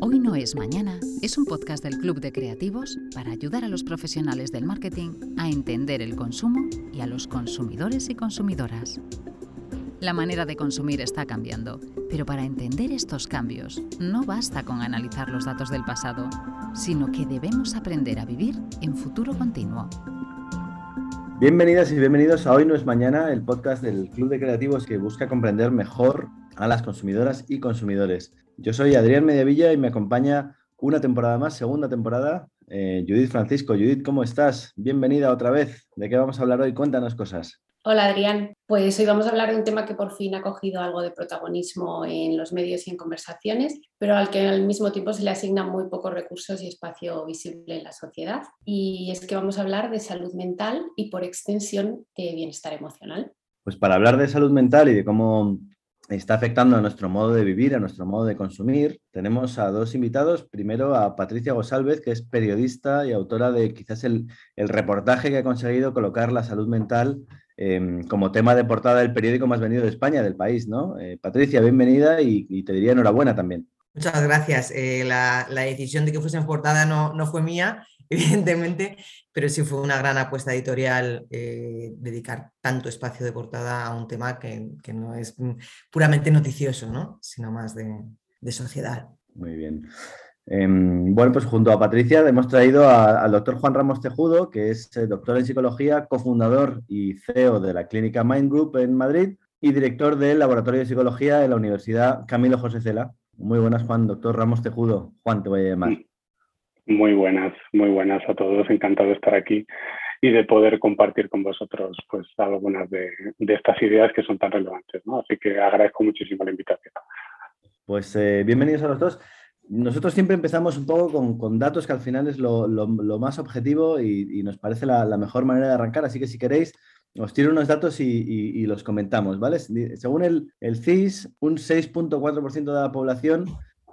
Hoy no es mañana es un podcast del Club de Creativos para ayudar a los profesionales del marketing a entender el consumo y a los consumidores y consumidoras. La manera de consumir está cambiando, pero para entender estos cambios no basta con analizar los datos del pasado, sino que debemos aprender a vivir en futuro continuo. Bienvenidas y bienvenidos a Hoy no es mañana, el podcast del Club de Creativos que busca comprender mejor a las consumidoras y consumidores. Yo soy Adrián Mediavilla y me acompaña una temporada más, segunda temporada. Eh, Judith Francisco, Judith, ¿cómo estás? Bienvenida otra vez. ¿De qué vamos a hablar hoy? Cuéntanos cosas. Hola Adrián, pues hoy vamos a hablar de un tema que por fin ha cogido algo de protagonismo en los medios y en conversaciones, pero al que al mismo tiempo se le asignan muy pocos recursos y espacio visible en la sociedad. Y es que vamos a hablar de salud mental y por extensión de bienestar emocional. Pues para hablar de salud mental y de cómo está afectando a nuestro modo de vivir, a nuestro modo de consumir. Tenemos a dos invitados. Primero a Patricia Gosálvez, que es periodista y autora de quizás el, reportaje que ha conseguido colocar la salud mental em, como tema de portada del periódico más venido de España, del país. ¿no? Eh, Patricia, bienvenida y, te diría enhorabuena también. Muchas gracias. Eh, la, decisión de que fuese en portada no, no fue mía, evidentemente, pero sí fue una gran apuesta editorial eh, dedicar tanto espacio de portada a un tema que, no es puramente noticioso, ¿no? sino más de, sociedad. Muy bien. Em, bueno, pues junto a Patricia hemos traído al doctor Juan Ramos Tejudo, que es eh, doctor en psicología, cofundador y CEO de la clínica Mind Group en Madrid y director del Laboratorio de Psicología de la Universidad Camilo José Cela. Muy buenas, Juan, doctor Ramos Tejudo. Juan, te voy a llamar. Muy buenas, muy buenas a todos. Encantado de estar aquí y de poder compartir con vosotros pues algunas de, estas ideas que son tan relevantes. ¿no? Así que agradezco muchísimo la invitación. Pues eh, bienvenidos a los dos. Nosotros siempre empezamos un poco con, datos que al final es lo, más objetivo y, nos parece la, mejor manera de arrancar. Así que si queréis, os tiro unos datos y, los comentamos, ¿vale? Según el, el CIS, un 6.4% de la población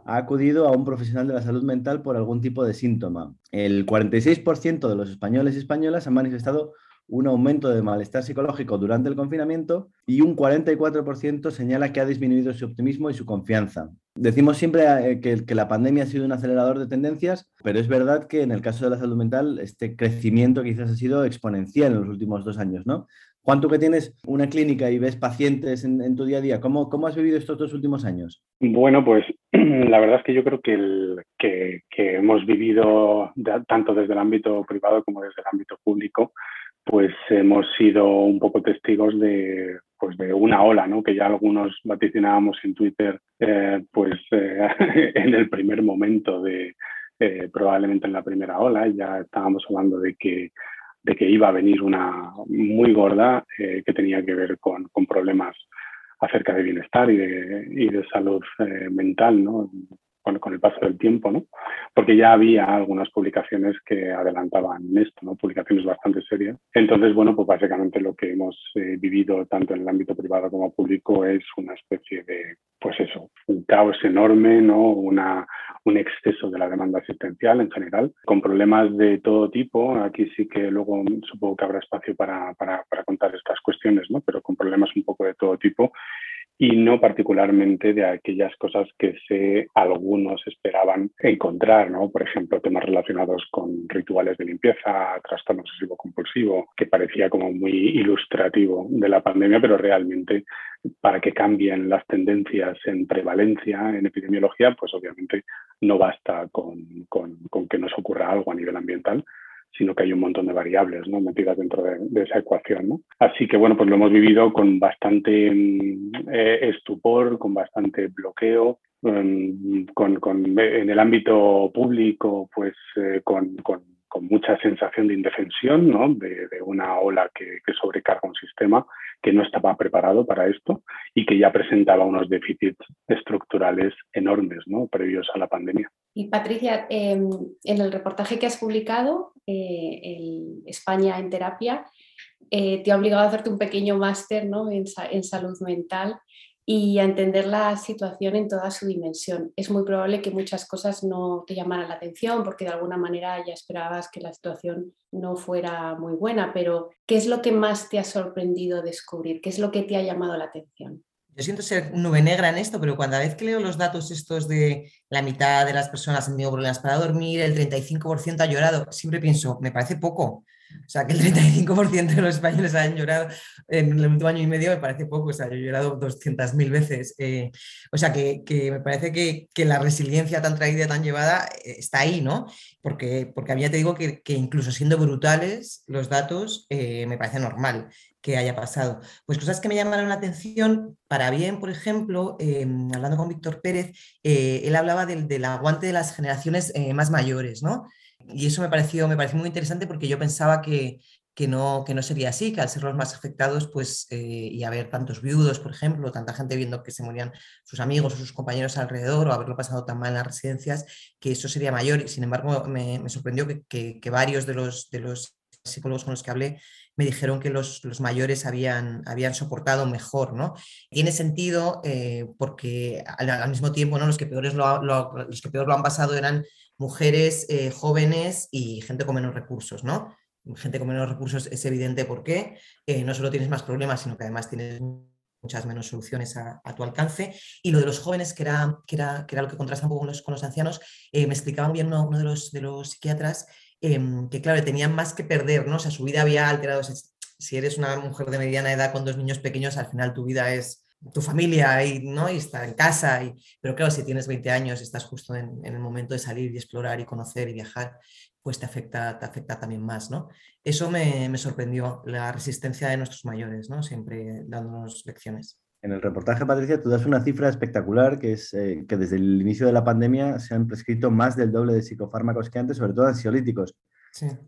ha acudido a un profesional de la salud mental por algún tipo de síntoma. El 46% de los españoles y españolas han manifestado un aumento de malestar psicológico durante el confinamiento y un 44% señala que ha disminuido su optimismo y su confianza. Decimos siempre eh, que, la pandemia ha sido un acelerador de tendencias, pero es verdad que en el caso de la salud mental este crecimiento quizás ha sido exponencial en los últimos dos años, ¿no? Juan, tú que tienes una clínica y ves pacientes en, tu día a día, ¿cómo, ¿cómo, has vivido estos dos últimos años? Bueno, pues la verdad es que yo creo que, que, hemos vivido tanto desde el ámbito privado como desde el ámbito público, pues hemos sido un poco testigos de, pues de una ola, ¿no? que ya algunos vaticinábamos en Twitter, eh, pues eh, en el primer momento de, eh, probablemente en la primera ola, ya estábamos hablando de que de que iba a venir una muy gorda que tenía que ver con, con, problemas acerca de bienestar y de, y de salud mental, ¿no? Con, con, el paso del tiempo, ¿no? Porque ya había algunas publicaciones que adelantaban esto, ¿no? Publicaciones bastante serias. Entonces, bueno, pues básicamente lo que hemos eh, vivido tanto en el ámbito privado como público es una especie de, pues eso, un caos enorme, ¿no? Una, un exceso de la demanda asistencial en general, con problemas de todo tipo. Aquí sí que luego supongo que habrá espacio para, para, para contar estas cuestiones, ¿no? pero con problemas un poco de todo tipo y no particularmente de aquellas cosas que sé algunos esperaban encontrar, ¿no? Por ejemplo, temas relacionados con rituales de limpieza, trastorno obsesivo compulsivo, que parecía como muy ilustrativo de la pandemia, pero realmente para que cambien las tendencias en prevalencia en epidemiología, pues obviamente no basta con, con que nos ocurra algo a nivel ambiental, sino que hay un montón de variables ¿no? metidas dentro de, esa ecuación. ¿no? Así que bueno, pues lo hemos vivido con bastante mm, eh, estupor, con bastante bloqueo, mm, con, con, en el ámbito público, pues eh, con, con, mucha sensación de indefensión, ¿no? de, una ola que, que, sobrecarga un sistema que no estaba preparado para esto y que ya presentaba unos déficits estructurales enormes ¿no? previos a la pandemia. Y Patricia, em, en el reportaje que has publicado, eh, España en terapia, eh, te ha obligado a hacerte un pequeño máster ¿no? en, salud mental y a entender la situación en toda su dimensión. Es muy probable que muchas cosas no te llamaran la atención porque de alguna manera ya esperabas que la situación no fuera muy buena, pero ¿qué es lo que más te ha sorprendido descubrir? ¿Qué es lo que te ha llamado la atención? yo siento ser nube negra en esto, pero cuando a vez que leo los datos estos de la mitad de las personas han tenido problemas para dormir, el 35% ha llorado, siempre pienso, me parece poco. O sea, que el 35% de los españoles han llorado en el último año y medio me parece poco. O sea, yo he llorado 200.000 veces. Eh, o sea, que, me parece que, la resiliencia tan traída, tan llevada, eh, está ahí, ¿no? Porque, porque a mí ya te digo que, incluso siendo brutales los datos, eh, me parece normal que haya pasado. Pues cosas que me llamaron la atención, para bien, por ejemplo, em, hablando con Víctor Pérez, eh, él hablaba del, aguante de las generaciones eh, más mayores, ¿no? Y eso me pareció, me pareció muy interesante porque yo pensaba que, que, no, que no sería así, que al ser los más afectados, pues, eh, y haber tantos viudos, por ejemplo, tanta gente viendo que se morían sus amigos o sus compañeros alrededor, o haberlo pasado tan mal en las residencias, que eso sería mayor. Y sin embargo, me, me sorprendió que, que, varios de los, de los psicólogos con los que hablé me dijeron que los, mayores habían, habían, soportado mejor, ¿no? Tiene sentido eh, porque al, mismo tiempo, ¿no? Los que, peores lo, los que peor lo han pasado eran mujeres eh, jóvenes y gente con menos recursos, ¿no? Gente con menos recursos es evidente porque eh, no solo tienes más problemas, sino que además tienes muchas menos soluciones a, tu alcance. Y lo de los jóvenes, que era, que era, que era lo que contrasta un poco con los, con los ancianos, me explicaban bien uno, uno de, los, de los psiquiatras Em, que claro, tenían más que perder, ¿no? O sea, su vida había alterado. si eres una mujer de mediana edad con dos niños pequeños, al final tu vida es tu familia y, ¿no? y estar en casa. Y, pero claro, si tienes 20 años, estás justo en, el momento de salir y explorar y conocer y viajar, pues te afecta, te afecta también más, ¿no? Eso me, me sorprendió, la resistencia de nuestros mayores, ¿no? Siempre dándonos lecciones. En el reportaje, Patricia, tú das una cifra espectacular, que es eh, que desde el inicio de la pandemia se han prescrito más del doble de psicofármacos que antes, sobre todo ansiolíticos,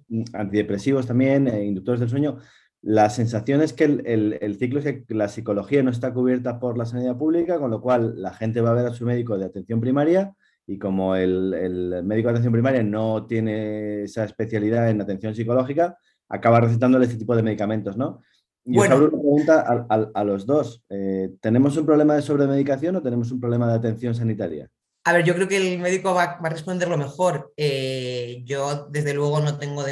mm, antidepresivos también, eh, inductores del sueño. La sensación es que el, ciclo es que la psicología no está cubierta por la sanidad pública, con lo cual la gente va a ver a su médico de atención primaria y como el, el médico de atención primaria no tiene esa especialidad en atención psicológica, acaba recetándole este tipo de medicamentos, ¿no? bueno. una pregunta a, los dos. Eh, ¿Tenemos un problema de sobremedicación o tenemos un problema de atención sanitaria? A ver, yo creo que el médico va, a responder lo mejor. Eh, yo, desde luego, no tengo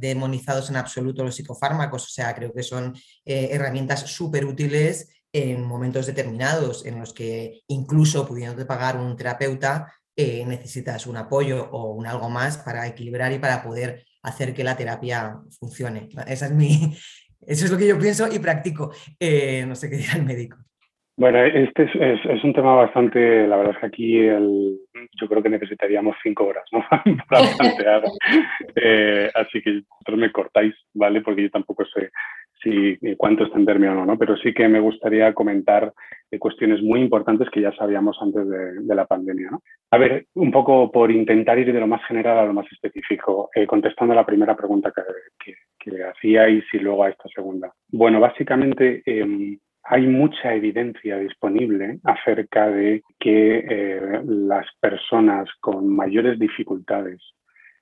demonizados en absoluto los psicofármacos, o sea, creo que son eh, herramientas súper útiles en momentos determinados en los que incluso pudiendo pagar un terapeuta, necesitas un apoyo o un algo más para equilibrar y para poder hacer que la terapia funcione. Esa es mi, eso es lo que yo pienso y practico. Eh, no sé qué dirá el médico. Bueno, este es, un tema bastante, la verdad es que aquí yo creo que necesitaríamos cinco horas ¿no? para plantear. Eh, así que vosotros me cortáis, ¿vale? Porque yo tampoco sé si cuánto término o no, pero sí que me gustaría comentar eh, cuestiones muy importantes que ya sabíamos antes de, la pandemia. ¿no? A ver, un poco por intentar ir de lo más general a lo más específico, contestando a la primera pregunta que, que hacíais y luego a esta segunda. Bueno, básicamente em, hay mucha evidencia disponible acerca de que eh, las personas con mayores dificultades,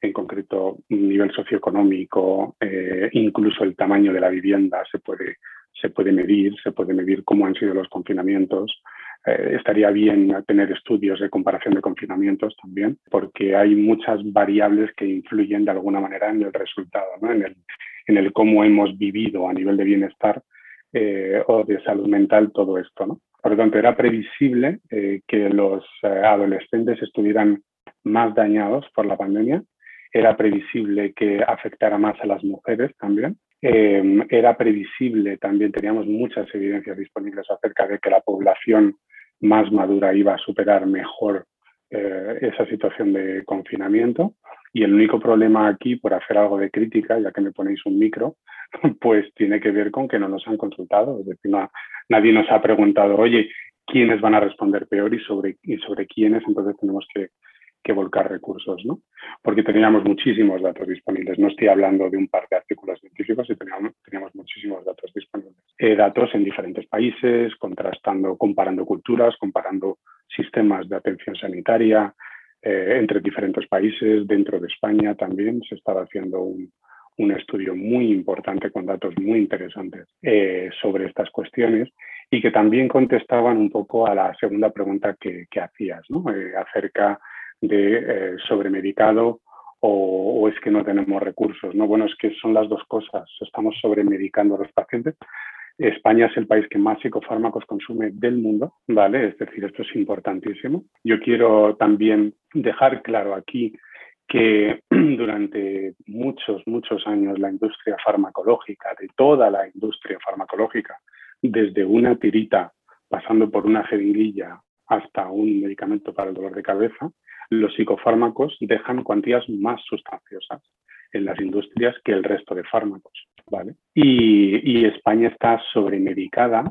en concreto nivel socioeconómico, eh, incluso el tamaño de la vivienda se puede, se puede medir, se puede medir cómo han sido los confinamientos, eh, estaría bien tener estudios de comparación de confinamientos también, porque hay muchas variables que influyen de alguna manera en el resultado, ¿no? en, el, en el cómo hemos vivido a nivel de bienestar eh, o de salud mental todo esto. ¿no? Por lo tanto, era previsible eh, que los eh, adolescentes estuvieran más dañados por la pandemia, era previsible que afectara más a las mujeres también, era previsible, también teníamos muchas evidencias disponibles acerca de que la población más madura iba a superar mejor esa situación de confinamiento. Y el único problema aquí, por hacer algo de crítica, ya que me ponéis un micro, pues tiene que ver con que no nos han consultado. Es decir, nadie nos ha preguntado, oye, ¿quiénes van a responder peor y sobre, quiénes? Entonces tenemos que, volcar recursos, ¿no? Porque teníamos muchísimos datos disponibles. No estoy hablando de un par de artículos científicos, teníamos, teníamos muchísimos datos disponibles. Eh, datos en diferentes países, contrastando, comparando culturas, comparando sistemas de atención sanitaria, eh, entre diferentes países, dentro de España también se estaba haciendo un, un estudio muy importante con datos muy interesantes eh, sobre estas cuestiones y que también contestaban un poco a la segunda pregunta que, que hacías, ¿no? Eh, acerca de sobremedicado o, o, es que no tenemos recursos. ¿no? Bueno, es que son las dos cosas. Estamos sobremedicando a los pacientes España es el país que más psicofármacos consume del mundo, ¿vale? Es decir, esto es importantísimo. Yo quiero también dejar claro aquí que durante muchos, muchos años la industria farmacológica, de toda la industria farmacológica, desde una tirita pasando por una jeringuilla hasta un medicamento para el dolor de cabeza, los psicofármacos dejan cuantías más sustanciosas en las industrias que el resto de fármacos. ¿Vale? Y, España está sobremedicada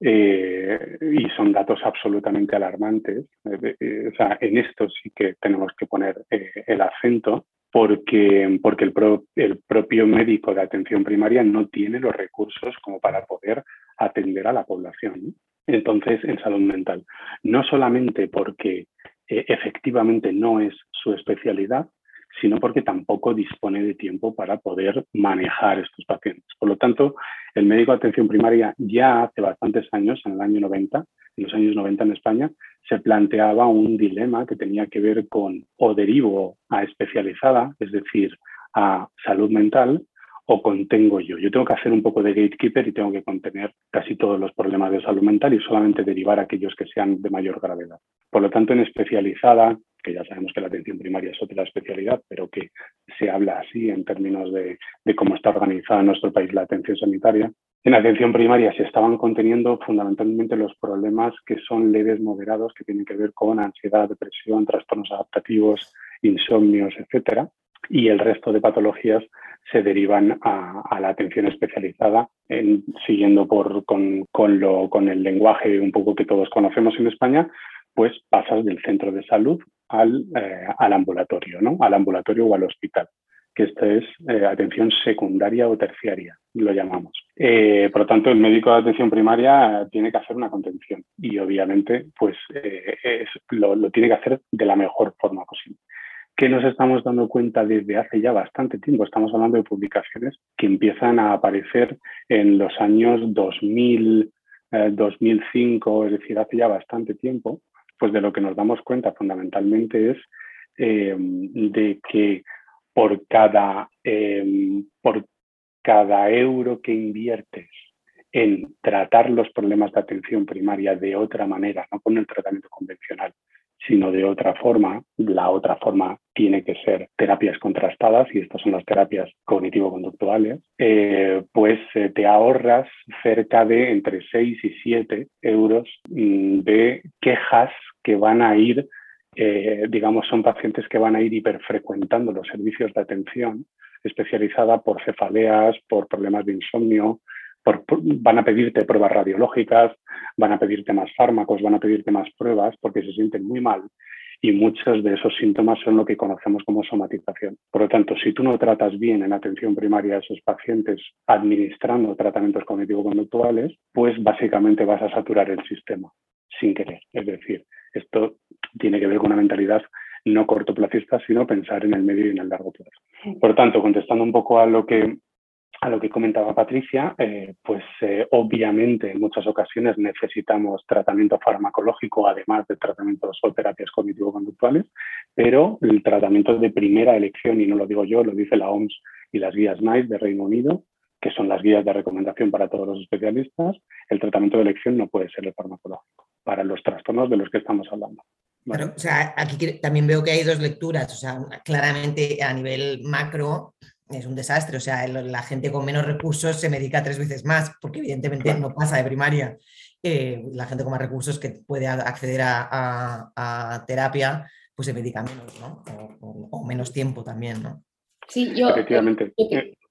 eh, y son datos absolutamente alarmantes. Eh, eh, o sea, en esto sí que tenemos que poner el acento porque, porque el, el, propio médico de atención primaria no tiene los recursos como para poder atender a la población. Entonces, en salud mental, no solamente porque efectivamente no es su especialidad, sino porque tampoco dispone de tiempo para poder manejar estos pacientes. Por lo tanto, el médico de atención primaria ya hace bastantes años, en el año 90, en los años 90 en España, se planteaba un dilema que tenía que ver con o derivo a especializada, es decir, a salud mental, o contengo yo. Yo tengo que hacer un poco de gatekeeper y tengo que contener casi todos los problemas de salud mental y solamente derivar aquellos que sean de mayor gravedad. Por lo tanto, en especializada, que ya sabemos que la atención primaria es otra especialidad, pero que se habla así en términos de, cómo está organizada en nuestro país la atención sanitaria. En atención primaria se estaban conteniendo fundamentalmente los problemas que son leves moderados, que tienen que ver con ansiedad, depresión, trastornos adaptativos, insomnios, etcétera, y el resto de patologías se derivan a, la atención especializada, siguiendo con, el lenguaje un poco que todos conocemos en España, pues pasas del centro de salud al, eh, ambulatorio, ¿no? al ambulatorio o al hospital, que esto es eh, atención secundaria o terciaria, lo llamamos. Eh, por lo tanto, el médico de atención primaria tiene que hacer una contención y obviamente pues, lo tiene que hacer de la mejor forma posible que nos estamos dando cuenta desde hace ya bastante tiempo. Estamos hablando de publicaciones que empiezan a aparecer en los años 2000, 2005, es decir, hace ya bastante tiempo, pues de lo que nos damos cuenta fundamentalmente es eh, de que por cada, eh, por cada euro que inviertes en tratar los problemas de atención primaria de otra manera, no con el tratamiento convencional, sino de otra forma, la otra forma tiene que ser terapias contrastadas, y estas son las terapias cognitivo-conductuales, eh, pues te ahorras cerca de entre 6 y 7 euros mm, de quejas que van a ir, eh, digamos, son pacientes que van a ir hiperfrecuentando los servicios de atención especializada por cefaleas, por problemas de insomnio, van a pedirte pruebas radiológicas, van a pedirte más fármacos, van a pedirte más pruebas porque se sienten muy mal y muchos de esos síntomas son lo que conocemos como somatización. Por lo tanto, si tú no tratas bien en atención primaria a esos pacientes administrando tratamientos cognitivo-conductuales, pues básicamente vas a saturar el sistema sin querer. Es decir, esto tiene que ver con una mentalidad no cortoplacista, sino pensar en el medio y en el largo plazo. Por lo tanto, contestando un poco a lo que, a lo que comentaba Patricia, eh, pues eh, obviamente en muchas ocasiones necesitamos tratamiento farmacológico, además de tratamientos o terapias cognitivo-conductuales, pero el tratamiento de primera elección, y no lo digo yo, lo dice la OMS y las guías NICE de Reino Unido, que son las guías de recomendación para todos los especialistas, el tratamiento de elección no puede ser el farmacológico para los trastornos de los que estamos hablando. o sea, aquí también veo que hay dos lecturas, o sea, claramente a nivel macro es un desastre, o sea, la gente con menos recursos se medica tres veces más, porque evidentemente no pasa de primaria. Eh, la gente con más recursos que puede acceder a, terapia, pues se medica menos, ¿no? O, menos tiempo también, ¿no? Sí, yo,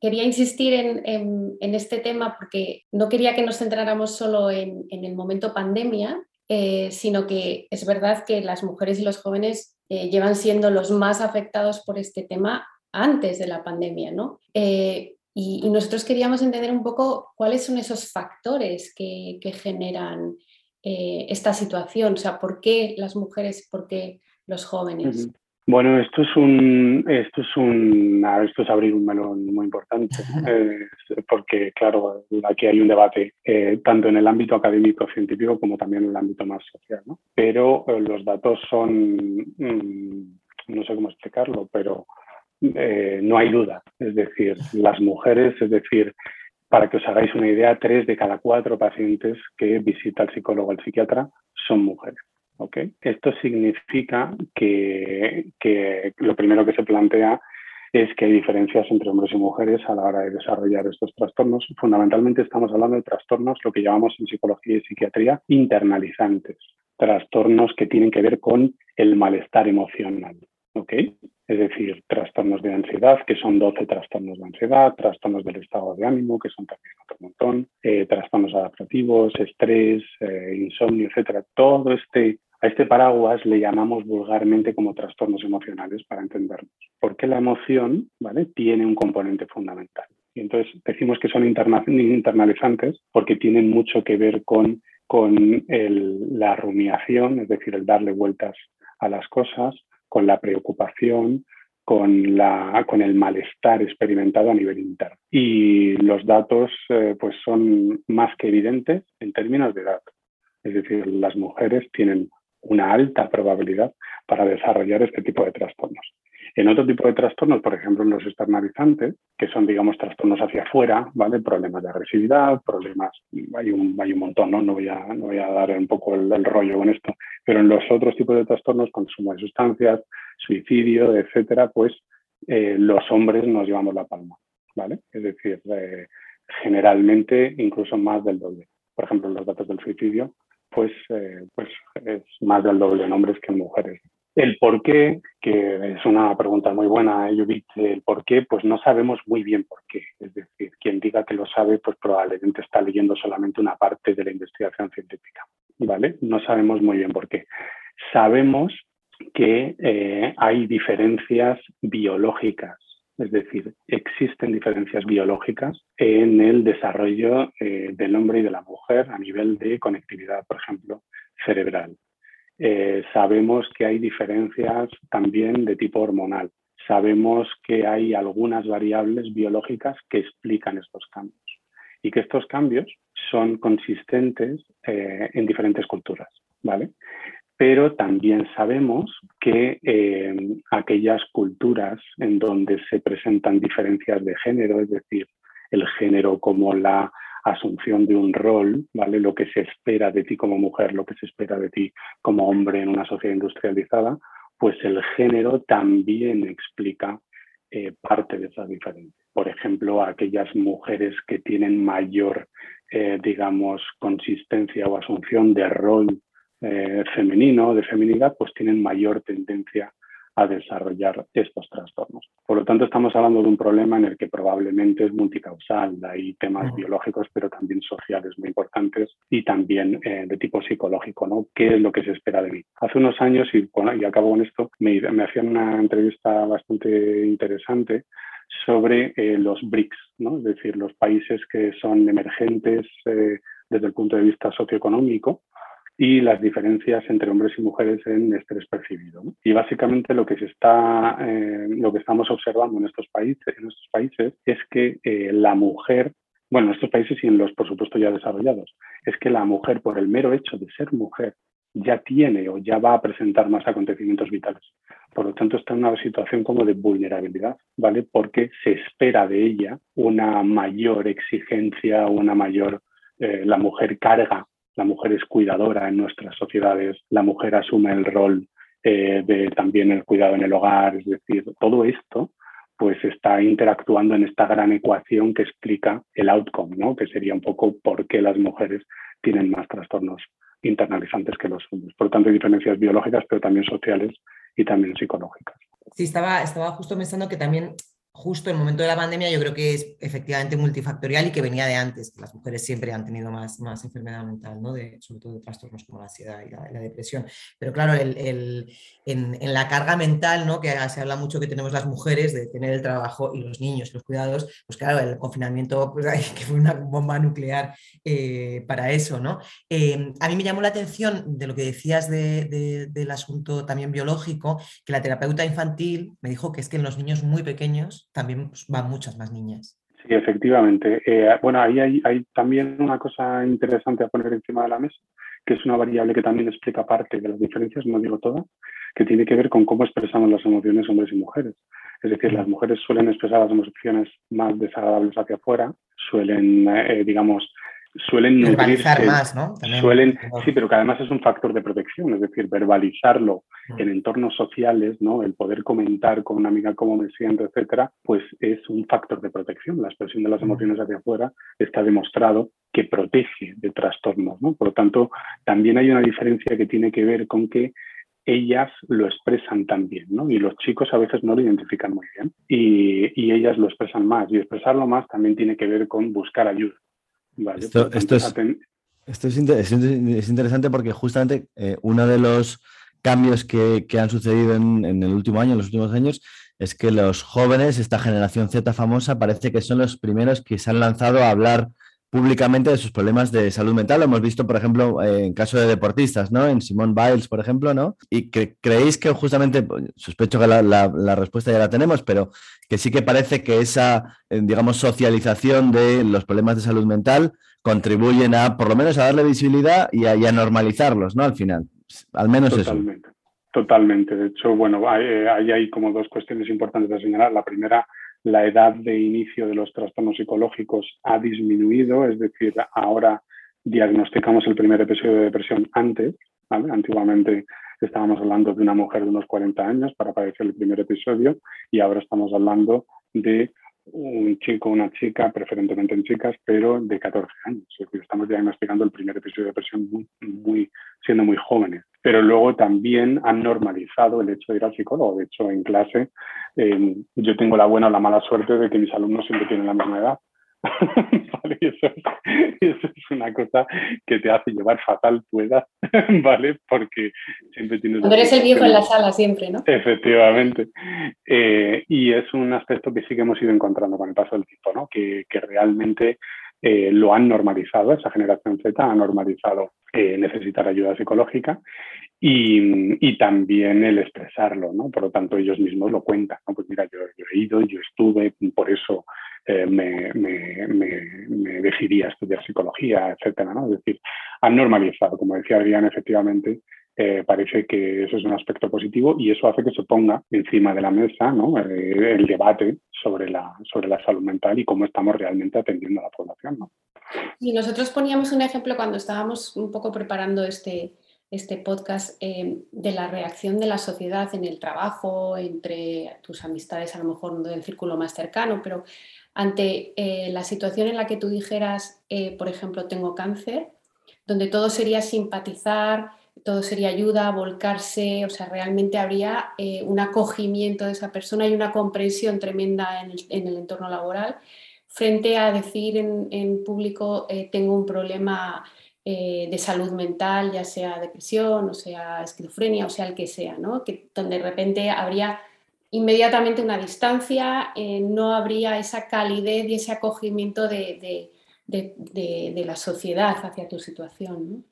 quería insistir en, este tema porque no quería que nos centráramos solo en el momento pandemia, eh, sino que es verdad que las mujeres y los jóvenes eh, llevan siendo los más afectados por este tema antes de la pandemia, ¿no? Eh, y, nosotros queríamos entender un poco cuáles son esos factores que, generan esta situación, o sea, por qué las mujeres, por qué los jóvenes. Bueno, esto es un, esto es un, esto es abrir un melón muy importante, eh, porque claro, aquí hay un debate eh, tanto en el ámbito académico científico como también en el ámbito más social, ¿no? Pero eh, los datos son, mm, no sé cómo explicarlo, pero no hay duda. Es decir, las mujeres, es decir, para que os hagáis una idea, tres de cada cuatro pacientes que visita el psicólogo o el psiquiatra son mujeres. Esto significa que, que lo primero que se plantea es que hay diferencias entre hombres y mujeres a la hora de desarrollar estos trastornos. Fundamentalmente estamos hablando de trastornos, lo que llamamos en psicología y psiquiatría, internalizantes, trastornos que tienen que ver con el malestar emocional. Es decir, trastornos de ansiedad, que son 12 trastornos de ansiedad, trastornos del estado de ánimo, que son también otro montón, eh, trastornos adaptativos, estrés, eh, insomnio, etcétera. Todo este a este paraguas le llamamos vulgarmente como trastornos emocionales para entendernos, porque la emoción tiene un componente fundamental. Y entonces decimos que son internalizantes porque tienen mucho que ver con, con la rumiación, es decir, el darle vueltas a las cosas, con la preocupación, con, la, con el malestar experimentado a nivel interno. Y los datos eh, pues son más que evidentes en términos de edad. Es decir, las mujeres tienen una alta probabilidad para desarrollar este tipo de trastornos. En otro tipo de trastornos, por ejemplo, en los externalizantes, que son, digamos, trastornos hacia afuera, ¿vale? Problemas de agresividad, problemas, hay un, hay un montón, ¿no? No voy, a, no voy a dar un poco el, rollo con esto, pero en los otros tipos de trastornos, consumo de sustancias, suicidio, etcétera, pues eh, los hombres nos llevamos la palma, ¿vale? Es decir, eh, generalmente incluso más del doble. Por ejemplo, los datos del suicidio, pues, eh, pues es más del doble en hombres que en mujeres. El por qué, que es una pregunta muy buena, ¿eh, Judith, el por qué, pues no sabemos muy bien por qué. Es decir, quien diga que lo sabe, pues probablemente está leyendo solamente una parte de la investigación científica, ¿vale? No sabemos muy bien por qué. Sabemos que eh, hay diferencias biológicas es decir, existen diferencias biológicas en el desarrollo eh, del hombre y de la mujer a nivel de conectividad, por ejemplo, cerebral. Eh, sabemos que hay diferencias también de tipo hormonal. Sabemos que hay algunas variables biológicas que explican estos cambios y que estos cambios son consistentes eh, en diferentes culturas. ¿vale? pero también sabemos que eh, aquellas culturas en donde se presentan diferencias de género, es decir, el género como la asunción de un rol, ¿vale? Lo que se espera de ti como mujer, lo que se espera de ti como hombre en una sociedad industrializada, pues el género también explica eh, parte de esas diferencias. Por ejemplo, aquellas mujeres que tienen mayor, eh, digamos, consistencia o asunción de rol eh, femenino, de feminidad, pues tienen mayor tendencia a desarrollar estos trastornos. Por lo tanto, estamos hablando de un problema en el que probablemente es multicausal. Hay temas biológicos, pero también sociales muy importantes y también eh, de tipo psicológico, ¿no? ¿Qué es lo que se espera de mí? Hace unos años, y, y acabo con esto, me, hacían una entrevista bastante interesante sobre eh, los BRICS, ¿no? es decir, los países que son emergentes desde el punto de vista socioeconómico y las diferencias entre hombres y mujeres en estrés percibido. Y básicamente lo que se está, eh, lo que estamos observando en estos países, en estos países es que eh, la mujer, bueno, en estos países y en los, por supuesto, ya desarrollados, es que la mujer, por el mero hecho de ser mujer, ya tiene o ya va a presentar más acontecimientos vitales. Por lo tanto, está en una situación como de vulnerabilidad, ¿vale? Porque se espera de ella una mayor exigencia, una mayor, eh, la mujer carga la mujer es cuidadora en nuestras sociedades, la mujer asume el rol eh, de también el cuidado en el hogar, es decir, todo esto pues está interactuando en esta gran ecuación que explica el outcome, ¿no? que sería un poco por qué las mujeres tienen más trastornos internalizantes que los hombres. Por tanto, hay diferencias biológicas, pero también sociales y también psicológicas. Sí, estaba, estaba justo pensando que también justo el momento de la pandemia yo creo que es efectivamente multifactorial y que venía de antes, que las mujeres siempre han tenido más, más enfermedad mental, ¿no? de, sobre todo de trastornos como la ansiedad y la, depresión. Pero claro, el, en, en, la carga mental, ¿no? que se habla mucho que tenemos las mujeres de tener el trabajo y los niños los cuidados, pues claro, el confinamiento pues, que fue una bomba nuclear eh, para eso. ¿no? Eh, a mí me llamó la atención de lo que decías de, del asunto también biológico, que la terapeuta infantil me dijo que es que en los niños muy pequeños también pues, van muchas más niñas. Sí, efectivamente. Eh, bueno, ahí hay, también una cosa interesante a poner encima de la mesa, que es una variable que también explica parte de las diferencias, no digo todas, que tiene que ver con cómo expresamos las emociones hombres y mujeres. Es decir, las mujeres suelen expresar las emociones más desagradables hacia afuera, suelen, eh, digamos, suelen verbalizar más, ¿no? Suelen, sí, pero que además es un factor de protección, es decir, verbalizarlo mm. en entornos sociales, ¿no? El poder comentar con una amiga cómo me siento, etcétera, pues es un factor de protección. La expresión de las mm. emociones hacia afuera está demostrado que protege de trastornos, ¿no? Por lo tanto, también hay una diferencia que tiene que ver con que ellas lo expresan también, ¿no? Y los chicos a veces no lo identifican muy bien y, y ellas lo expresan más. Y expresarlo más también tiene que ver con buscar ayuda esto, es, interesante porque justamente eh, uno de los cambios que, han sucedido en, el último año, en los últimos años, es que los jóvenes, esta generación Z famosa, parece que son los primeros que se han lanzado a hablar públicamente de sus problemas de salud mental. Lo hemos visto, por ejemplo, en caso de deportistas, ¿no? En Simone Biles, por ejemplo, ¿no? Y que creéis que justamente, sospecho que la, respuesta ya la tenemos, pero que sí que parece que esa, eh, digamos, socialización de los problemas de salud mental contribuyen a, por lo menos, a darle visibilidad y a, normalizarlos, ¿no? Al final, al menos Totalmente. Totalmente. De hecho, bueno, hay, eh, hay, hay como dos cuestiones importantes de señalar. La primera la edad de inicio de los trastornos psicológicos ha disminuido, es decir, ahora diagnosticamos el primer episodio de depresión antes. Antiguamente estábamos hablando de una mujer de unos 40 años para padecer el primer episodio y ahora estamos hablando de un chico una chica, preferentemente en chicas, pero de 14 años. Es decir, estamos diagnosticando el primer episodio de depresión muy, siendo muy jóvenes. Pero luego también han normalizado el hecho de ir al psicólogo. De hecho, en clase eh, yo tengo la buena o la mala suerte de que mis alumnos siempre tienen la misma edad. ¿Vale? eso, es, una cosa que te hace llevar fatal tu edad, ¿vale? Porque siempre tienes... Cuando eres el viejo en la sala siempre, ¿no? Efectivamente. Eh, y es un aspecto que sí que hemos ido encontrando con el paso del tiempo, ¿no? Que, que realmente eh, lo han normalizado, esa generación Z ha normalizado eh, necesitar ayuda psicológica y, y, también el expresarlo, ¿no? Por lo tanto, ellos mismos lo cuentan, ¿no? Pues mira, yo, he ido, yo estuve, por eso eh, me, me, me, decidí a estudiar psicología, etcétera, ¿no? Es decir, han normalizado, como decía Adrián, efectivamente, eh, parece que eso es un aspecto positivo y eso hace que se ponga encima de la mesa. Eh, el debate sobre la, sobre la salud mental y cómo estamos realmente atendiendo a la población. Y nosotros poníamos un ejemplo cuando estábamos un poco preparando este, este podcast eh, de la reacción de la sociedad en el trabajo, entre tus amistades, a lo mejor del círculo más cercano, pero ante la situación en la que tú dijeras, por ejemplo, tengo cáncer, donde todo sería simpatizar, todo sería ayuda, volcarse, o sea, realmente habría eh, un acogimiento de esa persona y una comprensión tremenda en el, entorno laboral frente a decir en, público eh, tengo un problema eh, de salud mental, ya sea depresión, o sea esquizofrenia, o sea el que sea, ¿no? Que, donde de repente habría inmediatamente una distancia, no habría esa calidez y ese acogimiento de, de la sociedad hacia tu situación. ¿no?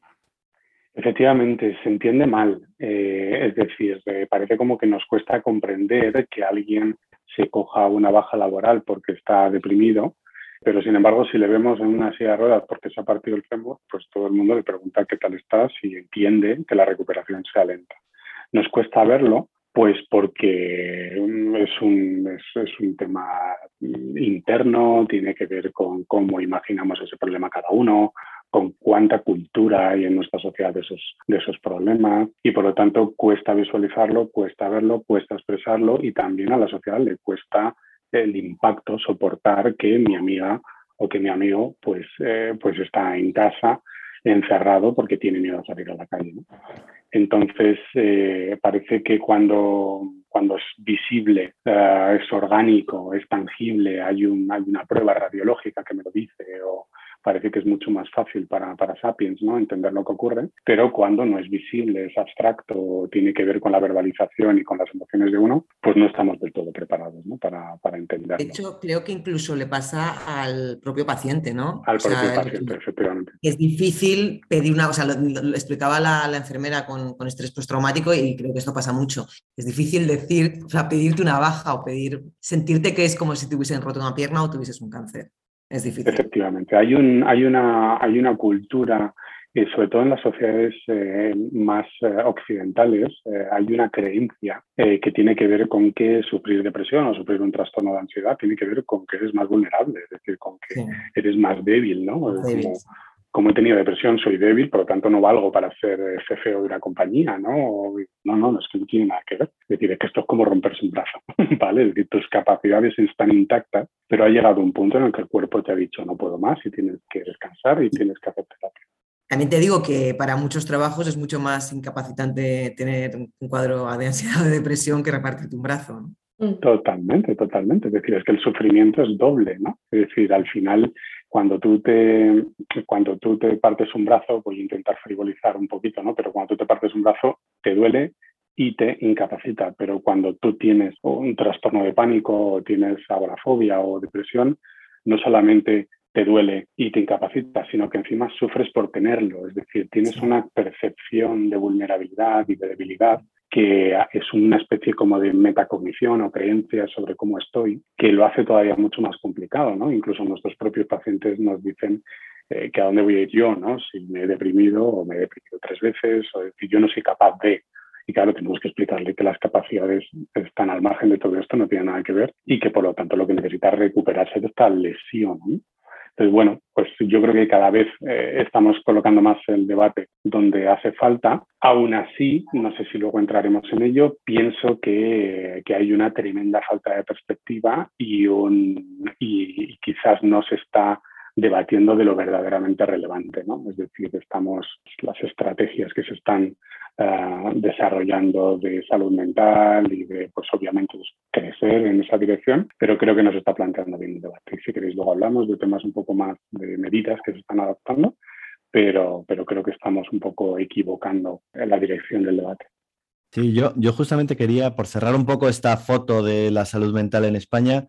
Efectivamente, se entiende mal. Eh, es decir, eh, parece como que nos cuesta comprender que alguien se coja una baja laboral porque está deprimido, pero sin embargo, si le vemos en una silla de ruedas porque se ha partido el fémur, pues todo el mundo le pregunta qué tal estás y entiende que la recuperación sea lenta. Nos cuesta verlo, pues porque es un, es un tema interno, tiene que ver con cómo imaginamos ese problema cada uno, con cuánta cultura hay en nuestra sociedad de esos, esos problemas y por lo tanto cuesta visualizarlo, cuesta verlo, cuesta expresarlo y también a la sociedad le cuesta el impacto soportar que mi amiga o que mi amigo pues, eh, pues está en casa encerrado porque tiene miedo a salir a la calle. Entonces, eh, parece que cuando, cuando es visible, eh, es orgánico, es tangible, hay, un, hay una prueba radiológica que me lo dice parece que es mucho más fácil para, para Sapiens ¿no? entender lo que ocurre, pero cuando no es visible, es abstracto, tiene que ver con la verbalización y con las emociones de uno, pues no estamos del todo preparados ¿no? para, para entenderlo. De hecho, creo que incluso le pasa al propio paciente, ¿no? Al propio paciente, efectivamente. Es difícil pedir una, cosa, lo, explicaba la, la enfermera con, con, estrés postraumático y creo que esto pasa mucho. Es difícil decir, o sea, pedirte una baja o pedir, sentirte que es como si te hubiesen roto una pierna o tuvieses un cáncer. Es difícil. Efectivamente. Hay, un, hay, una, hay una cultura eh, sobre todo en las sociedades eh, más occidentales, hay una creencia que tiene que ver con que sufrir depresión o sufrir un trastorno de ansiedad tiene que ver con que eres más vulnerable, es decir, con que eres más débil, ¿no? como he tenido depresión, soy débil, por lo tanto no valgo para ser CFO de una compañía, ¿no? No, no, no es que no tiene nada que ver. Es decir, es que esto es como romperse un brazo, ¿vale? Es decir, tus capacidades están intactas, pero ha llegado un punto en el que el cuerpo te ha dicho no puedo más y tienes que descansar y tienes que hacer terapia. También te digo que para muchos trabajos es mucho más incapacitante tener un cuadro de ansiedad o de depresión que repartirte un brazo. ¿no? Mm. Totalmente, totalmente. Es decir, es que el sufrimiento es doble, ¿no? Es decir, al final, cuando tú te, cuando tú te partes un brazo, voy a intentar frivolizar un poquito, ¿no? Pero cuando tú te partes un brazo, te duele y te incapacita. Pero cuando tú tienes un trastorno de pánico, o tienes agorafobia o depresión, no solamente te duele y te incapacita, sino que encima sufres por tenerlo. Es decir, tienes una percepción de vulnerabilidad y de debilidad que es una especie como de metacognición o creencia sobre cómo estoy, que lo hace todavía mucho más complicado, ¿no? Incluso nuestros propios pacientes nos dicen eh, que a dónde voy a ir yo, ¿no? Si me he deprimido o me he deprimido tres veces, o si yo no soy capaz de. Y claro, tenemos que explicarle que las capacidades están al margen de todo esto, no tienen nada que ver, y que por lo tanto lo que necesita es recuperarse de esta lesión. ¿no? Entonces, bueno, pues yo creo que cada vez eh, estamos colocando más el debate donde hace falta. Aún así, no sé si luego entraremos en ello, pienso que, hay una tremenda falta de perspectiva y, un, y quizás no se está debatiendo de lo verdaderamente relevante. ¿no? Es decir, estamos las estrategias que se están uh, desarrollando de salud mental y de, pues obviamente, pues, crecer en esa dirección, pero creo que nos está planteando bien el debate. Y si queréis, luego hablamos de temas un poco más de medidas que se están adaptando, pero, pero creo que estamos un poco equivocando la dirección del debate. Sí, yo, yo justamente quería, por cerrar un poco esta foto de la salud mental en España,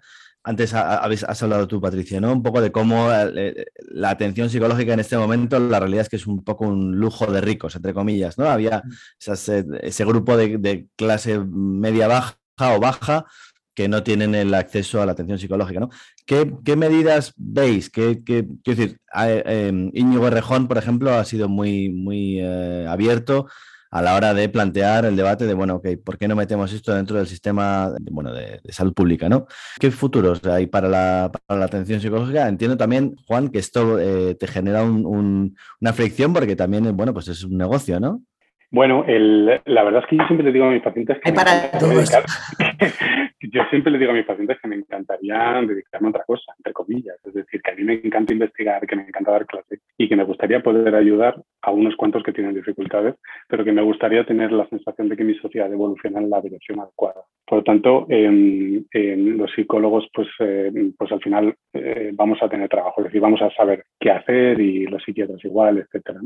antes has hablado tú, Patricia, ¿no? Un poco de cómo eh, eh, la atención psicológica en este momento, la realidad es que es un poco un lujo de ricos, entre comillas, ¿no? Había ese grupo de, clase media baja o baja que no tienen el acceso a la atención psicológica, ¿no? ¿Qué, medidas veis? ¿Qué, quiero decir, eh, Íñigo Errejón, por ejemplo, ha sido muy, muy abierto a la hora de plantear el debate de, bueno, ok, ¿por qué no metemos esto dentro del sistema bueno, de, salud pública? ¿no? ¿Qué futuros hay para la, atención psicológica? Entiendo también, Juan, que esto eh, te genera una fricción porque también, bueno, pues es un negocio, ¿no? Bueno, la verdad es que yo siempre le digo a mis pacientes que... para todos. yo siempre le digo a mis pacientes que me encantaría dedicarme a otra cosa, entre comillas. Es decir, que a mí me encanta investigar, que me encanta dar clases y que me gustaría poder ayudar a unos cuantos que tienen dificultades, pero que me gustaría tener la sensación de que mi sociedad evoluciona en la dirección adecuada. Por lo tanto, los psicólogos, pues, eh, pues al final eh, vamos a tener trabajo, es decir, vamos a saber qué hacer y los psiquiatras igual, etcétera.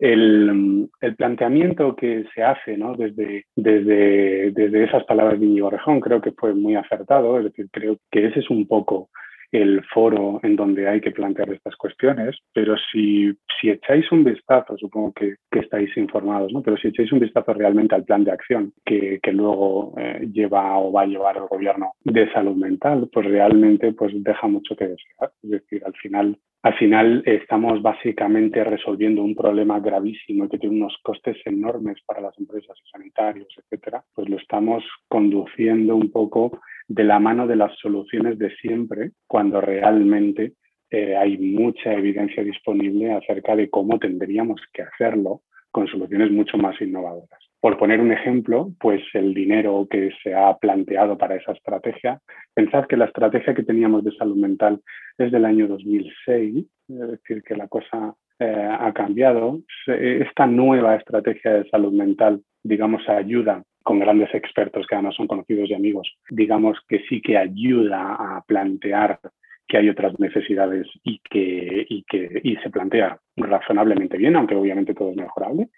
el, planteamiento que se hace ¿no? desde, desde, desde esas palabras de Íñigo Rejón creo que fue muy acertado, es decir, creo que ese es un poco el foro en donde hay que plantear estas cuestiones, pero si, si echáis un vistazo, supongo que, que, estáis informados, ¿no? pero si echáis un vistazo realmente al plan de acción que, que luego eh, lleva o va a llevar el gobierno de salud mental, pues realmente pues deja mucho que desear. Es decir, al final al final estamos básicamente resolviendo un problema gravísimo que tiene unos costes enormes para las empresas sanitarios, etcétera, pues lo estamos conduciendo un poco de la mano de las soluciones de siempre, cuando realmente eh, hay mucha evidencia disponible acerca de cómo tendríamos que hacerlo con soluciones mucho más innovadoras. Por poner un ejemplo, pues el dinero que se ha planteado para esa estrategia, pensad que la estrategia que teníamos de salud mental es del año 2006, es decir, que la cosa eh, ha cambiado. Esta nueva estrategia de salud mental, digamos, ayuda con grandes expertos que además son conocidos y amigos, digamos que sí que ayuda a plantear que hay otras necesidades y que, y que y se plantea razonablemente bien, aunque obviamente todo es mejorable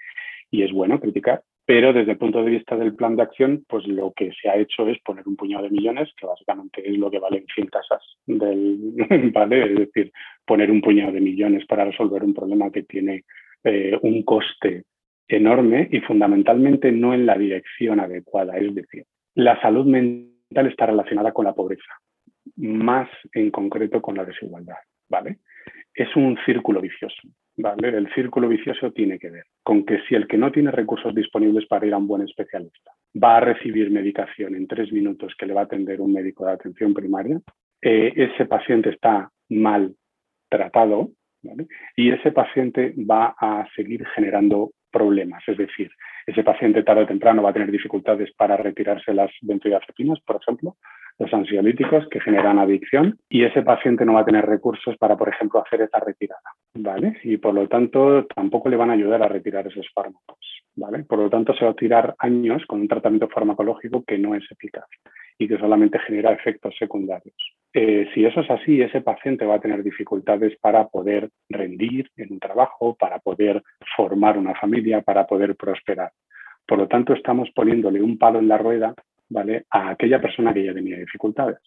y es bueno criticar. Pero desde el punto de vista del plan de acción, pues lo que se ha hecho es poner un puñado de millones, que básicamente es lo que valen 100 casas del, ¿vale? Es decir, poner un puñado de millones para resolver un problema que tiene eh, un coste enorme y fundamentalmente no en la dirección adecuada. Es decir, la salud mental está relacionada con la pobreza, más en concreto con la desigualdad. ¿vale? es un círculo vicioso. ¿vale? El círculo vicioso tiene que ver con que si el que no tiene recursos disponibles para ir a un buen especialista va a recibir medicación en tres minutos que le va a atender un médico de atención primaria, eh, ese paciente está mal tratado y ese paciente va a seguir generando problemas. Es decir, ese paciente tarde o temprano va a tener dificultades para retirarse las benzodiazepinas, por ejemplo, los ansiolíticos que generan adicción y ese paciente no va a tener recursos para, por ejemplo, hacer esa retirada, ¿vale? Y por lo tanto tampoco le van a ayudar a retirar esos fármacos, ¿vale? Por lo tanto se va a tirar años con un tratamiento farmacológico que no es eficaz y que solamente genera efectos secundarios. Eh, si eso es así, ese paciente va a tener dificultades para poder rendir en un trabajo, para poder formar una familia, para poder prosperar. Por lo tanto, estamos poniéndole un palo en la rueda ¿vale? a aquella persona que ya tenía dificultades.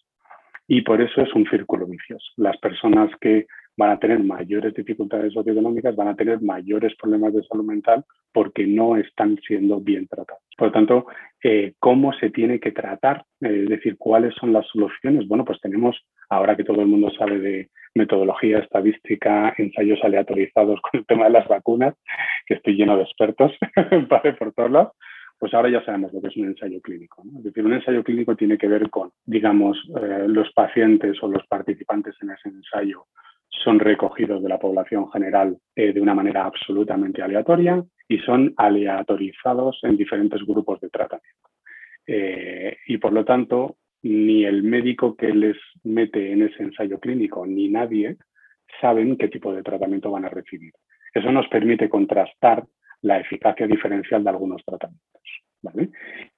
Y por eso es un círculo vicioso. Las personas que van a tener mayores dificultades socioeconómicas, van a tener mayores problemas de salud mental porque no están siendo bien tratados. Por lo tanto, eh, ¿cómo se tiene que tratar? Eh, es decir, ¿cuáles son las soluciones? Bueno, pues tenemos, ahora que todo el mundo sabe de metodología estadística, ensayos aleatorizados con el tema de las vacunas, que estoy lleno de expertos, por todos lados, pues ahora ya sabemos lo que es un ensayo clínico. Es decir, un ensayo clínico tiene que ver con, digamos, eh, los pacientes o los participantes en ese ensayo son recogidos de la población general eh, de una manera absolutamente aleatoria y son aleatorizados en diferentes grupos de tratamiento. Eh, y por lo tanto, ni el médico que les mete en ese ensayo clínico ni nadie saben qué tipo de tratamiento van a recibir. Eso nos permite contrastar la eficacia diferencial de algunos tratamientos.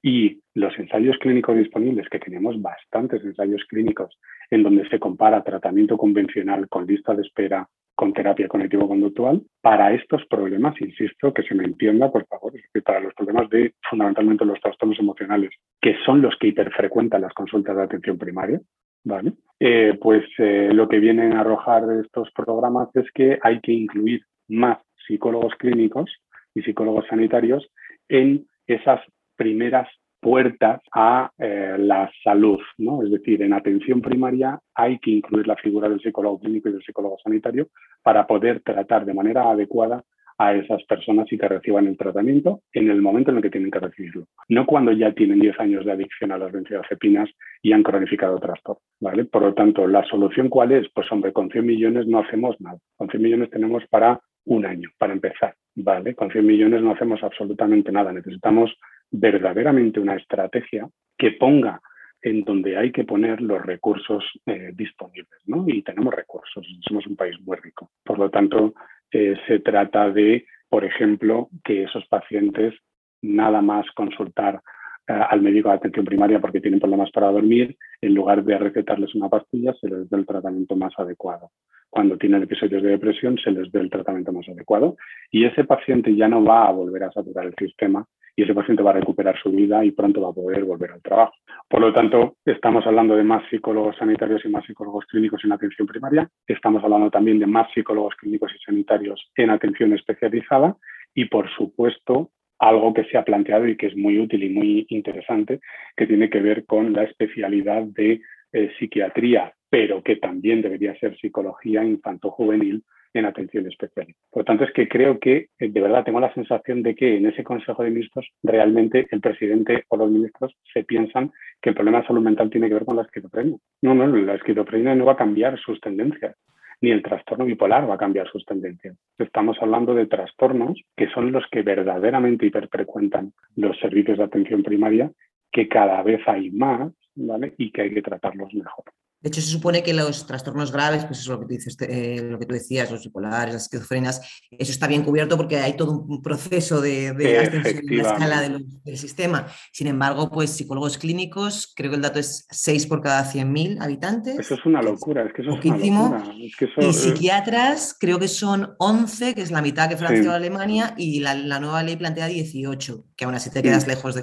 Y los ensayos clínicos disponibles, que tenemos bastantes ensayos clínicos en donde se compara tratamiento convencional con lista de espera con terapia cognitivo-conductual, para estos problemas, insisto, que se me entienda, por favor, para los problemas de fundamentalmente los trastornos emocionales, que son los que hiperfrecuentan las consultas de atención primaria, ¿vale? Eh, pues eh, lo que vienen a arrojar estos programas es que hay que incluir más psicólogos clínicos y psicólogos sanitarios en esas primeras puertas a eh, la salud, ¿no? Es decir, en atención primaria hay que incluir la figura del psicólogo clínico y del psicólogo sanitario para poder tratar de manera adecuada a esas personas y que reciban el tratamiento en el momento en el que tienen que recibirlo, no cuando ya tienen 10 años de adicción a las benzodiazepinas y han cronificado trastorno, ¿vale? Por lo tanto, ¿la solución cuál es? Pues hombre, con 100 millones no hacemos nada. Con 100 millones tenemos para un año, para empezar, ¿vale? Con 100 millones no hacemos absolutamente nada. Necesitamos verdaderamente una estrategia que ponga en donde hay que poner los recursos eh, disponibles. Y tenemos recursos, somos un país muy rico. Por lo tanto, eh, se trata de, por ejemplo, que esos pacientes nada más consultar eh, al médico de atención primaria porque tienen problemas para dormir, en lugar de recetarles una pastilla, se les dé el tratamiento más adecuado. Cuando tienen episodios de depresión, se les dé el tratamiento más adecuado y ese paciente ya no va a volver a saturar el sistema y ese paciente va a recuperar su vida y pronto va a poder volver al trabajo. Por lo tanto, estamos hablando de más psicólogos sanitarios y más psicólogos clínicos en atención primaria, estamos hablando también de más psicólogos clínicos y sanitarios en atención especializada y, por supuesto, algo que se ha planteado y que es muy útil y muy interesante, que tiene que ver con la especialidad de eh, psiquiatría, pero que también debería ser psicología infanto-juvenil en atención especial. Por tanto, es que creo que, eh, de verdad, tengo la sensación de que en ese Consejo de Ministros realmente el presidente o los ministros se piensan que el problema de salud mental tiene que ver con la esquizofrenia. No, no, la esquizofrenia no va a cambiar sus tendencias, ni el trastorno bipolar va a cambiar sus tendencias. Estamos hablando de trastornos que son los que verdaderamente hiperfrecuentan los servicios de atención primaria, que cada vez hay más, ¿vale? Y que hay que tratarlos mejor. De hecho, se supone que los trastornos graves, pues eso es lo que tú, dices, eh, lo que tú decías, los bipolares, las esquizofrenias, eso está bien cubierto porque hay todo un proceso de, de ascensión en la escala del sistema. Sin embargo, pues psicólogos clínicos, creo que el dato es 6 por cada 100.000 habitantes. Eso es una locura, es que eso es una locura. y psiquiatras, creo que son 11, que es la mitad que Francia o Alemania, y la, nueva ley plantea 18, que aún así te quedas lejos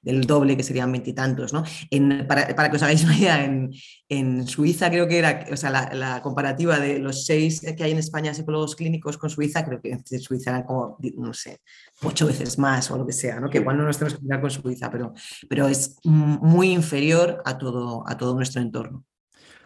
del doble, que serían veintitantos, ¿no? Para, que os hagáis una idea, en, en Suiza creo que era, o sea, la, comparativa de los seis que hay en España psicólogos clínicos con Suiza, creo que en Suiza eran como, no sé, ocho veces más o lo que sea, ¿no? Que igual no nos tenemos que mirar con Suiza, pero, pero es muy inferior a todo, a todo nuestro entorno.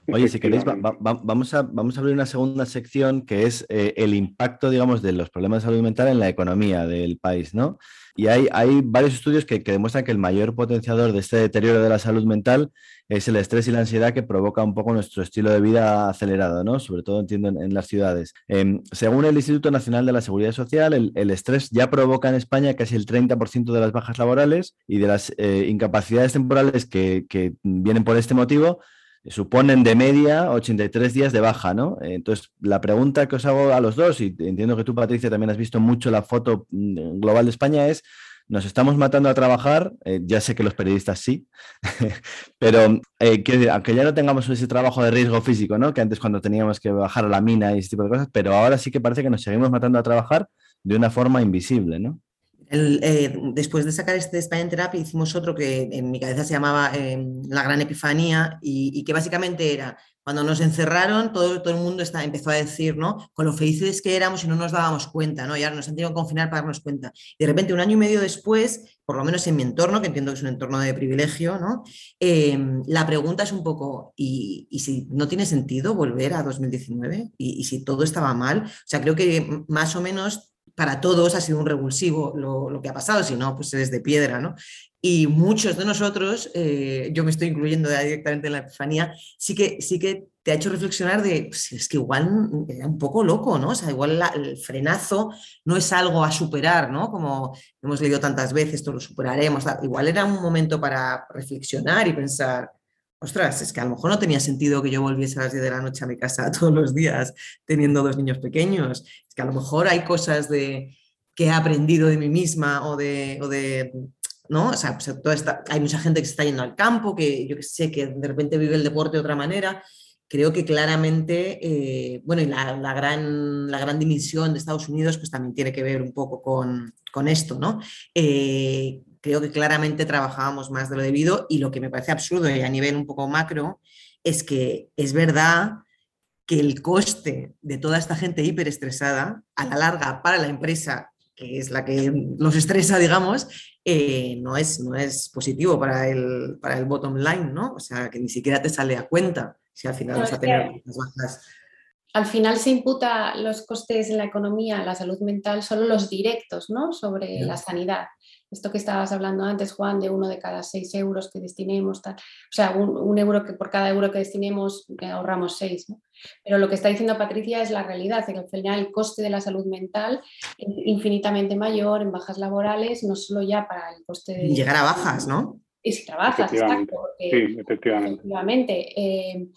Oye, si queréis, vamos, a, vamos a abrir una segunda sección que es eh, el impacto, digamos, de los problemas de salud mental en la economía del país, ¿no? Y hay, hay varios estudios que, demuestran que el mayor potenciador de este deterioro de la salud mental es el estrés y la ansiedad que provoca un poco nuestro estilo de vida acelerado, ¿no? Sobre todo, entiendo, en, las ciudades. Em, según el Instituto Nacional de la Seguridad Social, el, estrés ya provoca en España casi el 30% de las bajas laborales y de las eh, incapacidades temporales que, que vienen por este motivo suponen de media 83 días de baja, ¿no? Entonces, la pregunta que os hago a los dos, y entiendo que tú, Patricia, también has visto mucho la foto mm, global de España, es, nos estamos matando a trabajar, eh, ya sé que los periodistas sí, pero eh, que, aunque ya no tengamos ese trabajo de riesgo físico, ¿no? Que antes cuando teníamos que bajar a la mina y ese tipo de cosas, pero ahora sí que parece que nos seguimos matando a trabajar de una forma invisible, ¿no? Eh, después de sacar este España en hicimos otro que en mi cabeza se llamaba eh, La Gran Epifanía y, que básicamente era, cuando nos encerraron, todo, todo el mundo está, empezó a decir, ¿no? Con lo felices que éramos y no nos dábamos cuenta, ¿no? Y ahora nos han tenido que confinar para darnos cuenta. Y de repente, un año y medio después, por lo menos en mi entorno, que entiendo que es un entorno de privilegio, ¿no? Eh, la pregunta es un poco, ¿y, si no tiene sentido volver a 2019? ¿Y, ¿Y si todo estaba mal? O sea, creo que más o menos para todos ha sido un revulsivo lo, que ha pasado, si no, pues es de piedra, ¿no? Y muchos de nosotros, eh, yo me estoy incluyendo directamente en la epifanía, sí que, sí que te ha hecho reflexionar de, pues, es que igual era un poco loco, ¿no? O sea, igual el frenazo no es algo a superar, ¿no? Como hemos leído tantas veces, esto lo superaremos, igual era un momento para reflexionar y pensar, ostras, es que a lo mejor no tenía sentido que yo volviese a las 10 de la noche a mi casa todos los días teniendo dos niños pequeños. Es que a lo mejor hay cosas de, que he aprendido de mí misma o de, ¿no? O sea, pues, hay mucha gente que se está yendo al campo, que yo sé que de repente vive el deporte de otra manera. Creo que claramente, eh, bueno, y la, gran, la gran dimisión de Estados Unidos pues también tiene que ver un poco con, con esto, ¿no? Eh, creo que claramente trabajábamos más de lo debido y lo que me parece absurdo y a nivel un poco macro es que es verdad que el coste de toda esta gente hiperestresada a la larga para la empresa, que es la que los estresa, digamos, eh, no, es, no es positivo para el, para el bottom line, ¿no? O sea, que ni siquiera te sale a cuenta si al final vas a tener las bajas al final se imputa los costes en la economía, la salud mental, solo los directos, ¿no? Sobre la sanidad esto que estabas hablando antes, Juan, de uno de cada seis euros que destinemos, tal, o sea, un, euro que por cada euro que destinemos que ahorramos seis. Pero lo que está diciendo Patricia es la realidad, que al final el coste de la salud mental es infinitamente mayor en bajas laborales, no solo ya para el coste de... Llegar a bajas, ¿no? Y si trabajas, exacto. sí, efectivamente. efectivamente eh,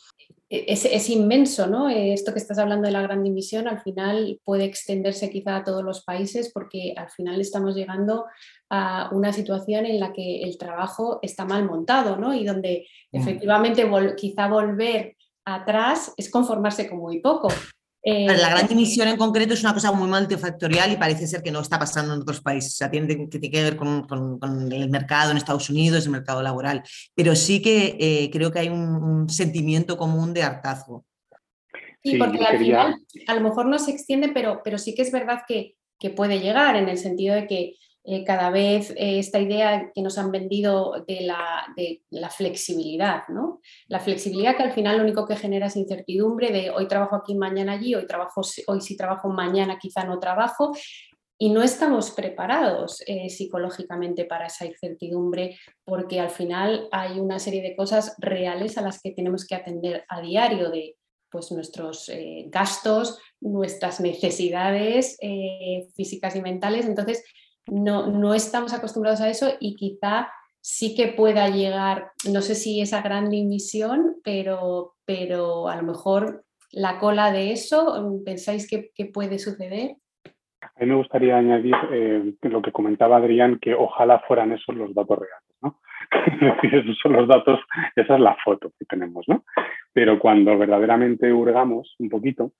es, inmenso, ¿no? Esto que estás hablando de la gran dimisión al final puede extenderse quizá a todos los países porque al final estamos llegando a una situación en la que el trabajo está mal montado, ¿no? Y donde efectivamente quizá volver atrás es conformarse con muy poco. Eh, la gran dimisión en concreto es una cosa muy multifactorial y parece ser que no está pasando en otros países. O sea, tiene que, que ver con, el mercado en Estados Unidos, el mercado laboral. Pero sí que eh, creo que hay un, sentimiento común de hartazgo. Sí, porque al final a lo mejor no se extiende, pero, pero sí que es verdad que, que puede llegar en el sentido de que eh, cada vez eh, esta idea que nos han vendido de la, de la, flexibilidad, ¿no? La flexibilidad que al final lo único que genera es incertidumbre de hoy trabajo aquí, mañana allí, hoy, trabajo, hoy sí trabajo, mañana quizá no trabajo. Y no estamos preparados eh, psicológicamente para esa incertidumbre porque al final hay una serie de cosas reales a las que tenemos que atender a diario de pues, nuestros gastos, nuestras necesidades físicas y mentales. Entonces, no, no estamos acostumbrados a eso y quizá sí que pueda llegar, no sé si esa gran dimisión, pero, pero a lo mejor la cola de eso, ¿pensáis que, puede suceder? A mí me gustaría añadir eh, lo que comentaba Adrián, que ojalá fueran esos los datos reales, ¿no? esos son los datos, esa es la foto que tenemos, ¿no? Pero cuando verdaderamente hurgamos un poquito,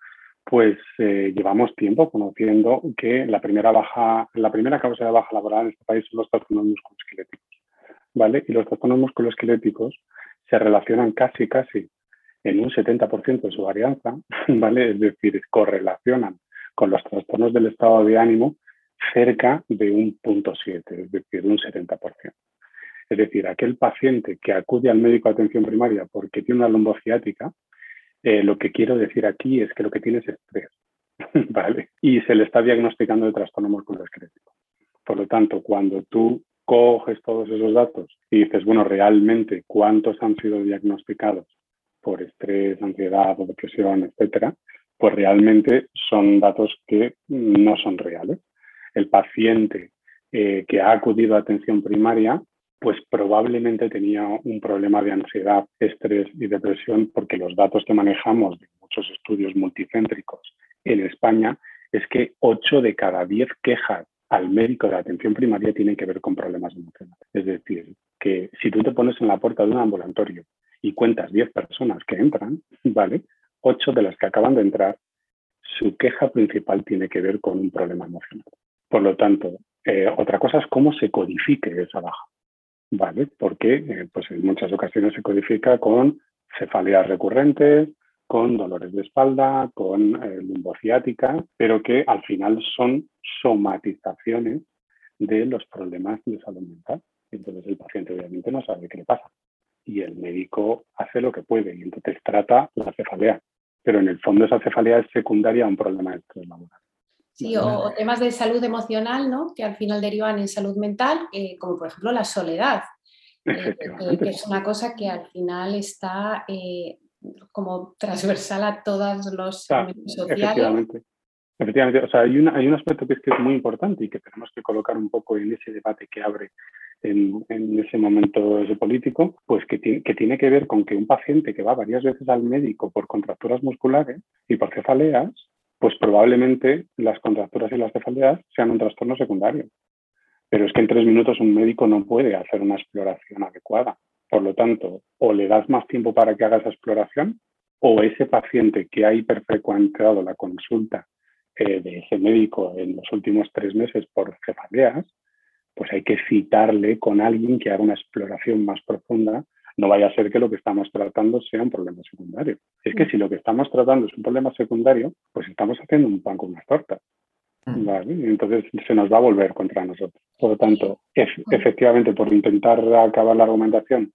pues eh, llevamos tiempo conociendo que la primera, baja, la primera causa de baja laboral en este país son los trastornos musculoesqueléticos. ¿vale? Y los trastornos musculoesqueléticos se relacionan casi, casi en un 70% de su varianza, ¿vale? es decir, correlacionan con los trastornos del estado de ánimo cerca de un punto 7, es decir, un 70%. Es decir, aquel paciente que acude al médico de atención primaria porque tiene una lombociática, Eh, lo que quiero decir aquí es que lo que tiene es estrés, ¿vale? Y se le está diagnosticando de trastorno musculoesquelético. Por lo tanto, cuando tú coges todos esos datos y dices, bueno, realmente cuántos han sido diagnosticados por estrés, ansiedad o depresión, etcétera, pues realmente son datos que no son reales. El paciente eh, que ha acudido a atención primaria, pues probablemente tenía un problema de ansiedad, estrés y depresión, porque los datos que manejamos de muchos estudios multicéntricos en España es que 8 de cada 10 quejas al médico de atención primaria tienen que ver con problemas emocionales. Es decir, que si tú te pones en la puerta de un ambulatorio y cuentas 10 personas que entran, ¿vale? 8 de las que acaban de entrar, su queja principal tiene que ver con un problema emocional. Por lo tanto, eh, otra cosa es cómo se codifique esa baja, ¿vale? Porque eh, pues en muchas ocasiones se codifica con cefaleas recurrentes, con dolores de espalda, con eh, lumbociática, pero que al final son somatizaciones de los problemas de salud mental. Entonces el paciente obviamente no sabe qué le pasa y el médico hace lo que puede y entonces trata la cefalea, pero en el fondo esa cefalea es secundaria a un problema de estrés laboral. Sí, o, temas de salud emocional, ¿no? Que al final derivan en salud mental, eh, como por ejemplo la soledad, eh, que es una cosa que al final está como transversal a todos los sociales. Efectivamente. Efectivamente, o sea, hay, hay un aspecto que es, que es muy importante y que tenemos que colocar un poco en ese debate que abre en, en ese momento ese político, pues que, tiene, que tiene que ver con que un paciente que va varias veces al médico por contracturas musculares y por cefaleas, pues probablemente las contracturas y las cefaleas sean un trastorno secundario. Pero es que en tres minutos un médico no puede hacer una exploración adecuada. Por lo tanto, o le das más tiempo para que haga esa exploración, o ese paciente que ha hiperfrecuentado la consulta eh, de ese médico en los últimos tres meses por cefaleas, pues hay que citarle con alguien que haga una exploración más profunda. No vaya a ser que lo que estamos tratando sea un problema secundario. Es que si lo que estamos tratando es un problema secundario, pues estamos haciendo un pan con unas tortas. Mm. Entonces se nos va a volver contra nosotros. Por lo tanto, efectivamente, por intentar acabar la argumentación,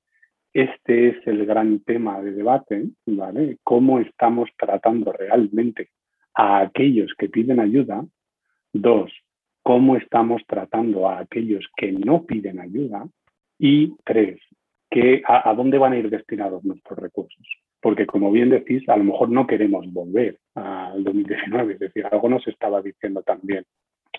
este es el gran tema de debate, ¿vale? Cómo estamos tratando realmente a aquellos que piden ayuda. Dos, cómo estamos tratando a aquellos que no piden ayuda. Y tres, que a, dónde van a ir destinados nuestros recursos. Porque como bien decís, a lo mejor no queremos volver al 2019, es decir, algo nos estaba diciendo también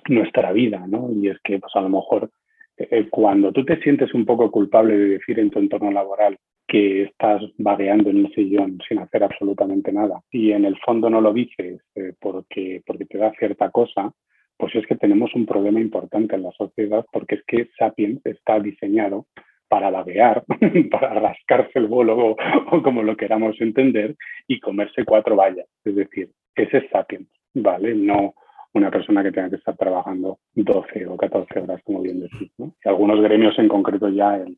nuestra vida, ¿no? Y es que pues, a lo mejor eh, cuando tú te sientes un poco culpable de decir en tu entorno laboral que estás vagueando en el sillón sin hacer absolutamente nada y en el fondo no lo dices eh, porque, porque te da cierta cosa, pues es que tenemos un problema importante en la sociedad porque es que Sapiens está diseñado para vaguear, para rascarse el bolo o, como lo queramos entender y comerse cuatro vallas. Es decir, ese es Sapiens, ¿vale? No, una persona que tenga que estar trabajando 12 o 14 horas, como bien decís. Y algunos gremios en concreto ya el,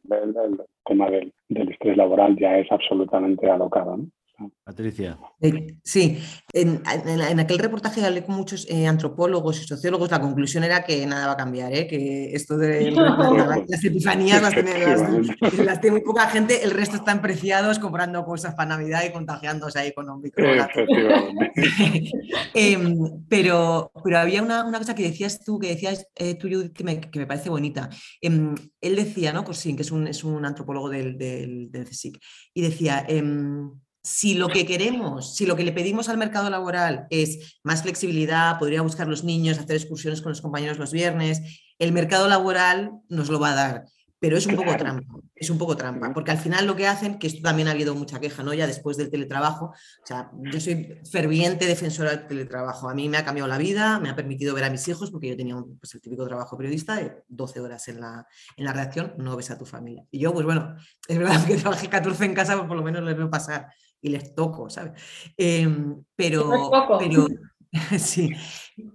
tema del, del, estrés laboral ya es absolutamente alocado. ¿no? Patricia. Eh, sí, en, aquel reportaje hablé con muchos eh, antropólogos y sociólogos, la conclusión era que nada va a cambiar, ¿eh? que esto de las epifanías las tiene, muy poca gente, el resto están preciados comprando cosas para Navidad y contagiándose ahí con un micro. Em, pero, pero había una, cosa que decías tú, que decías tú, que me, que me parece bonita. Em, él decía, ¿no? Sí, que es un, es un antropólogo del, del, del CSIC, y decía em, si lo que queremos, si lo que le pedimos al mercado laboral es más flexibilidad, podría buscar los niños, hacer excursiones con los compañeros los viernes, el mercado laboral nos lo va a dar. Pero es un poco trampa, es un poco trampa, porque al final lo que hacen, que esto también ha habido mucha queja, ¿no? Ya después del teletrabajo, o sea, yo soy ferviente defensora del teletrabajo. A mí me ha cambiado la vida, me ha permitido ver a mis hijos, porque yo tenía pues, el típico trabajo periodista de 12 horas en la, en la redacción, no ves a tu familia. Y yo, pues bueno, es verdad que trabajé 14 en casa, pues por lo menos les veo pasar y les toco, ¿sabes? Em, pero, pero, sí,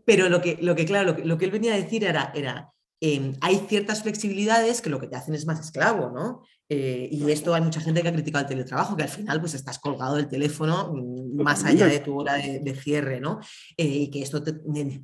pero lo que, lo que claro, lo que, lo que él venía a decir era, era Em, hay ciertas flexibilidades que lo que te hacen es más esclavo, ¿no? Eh, y esto hay mucha gente que ha criticado el teletrabajo, que al final pues estás colgado del teléfono mm, más allá de tu hora de, cierre, ¿no? Eh, y que esto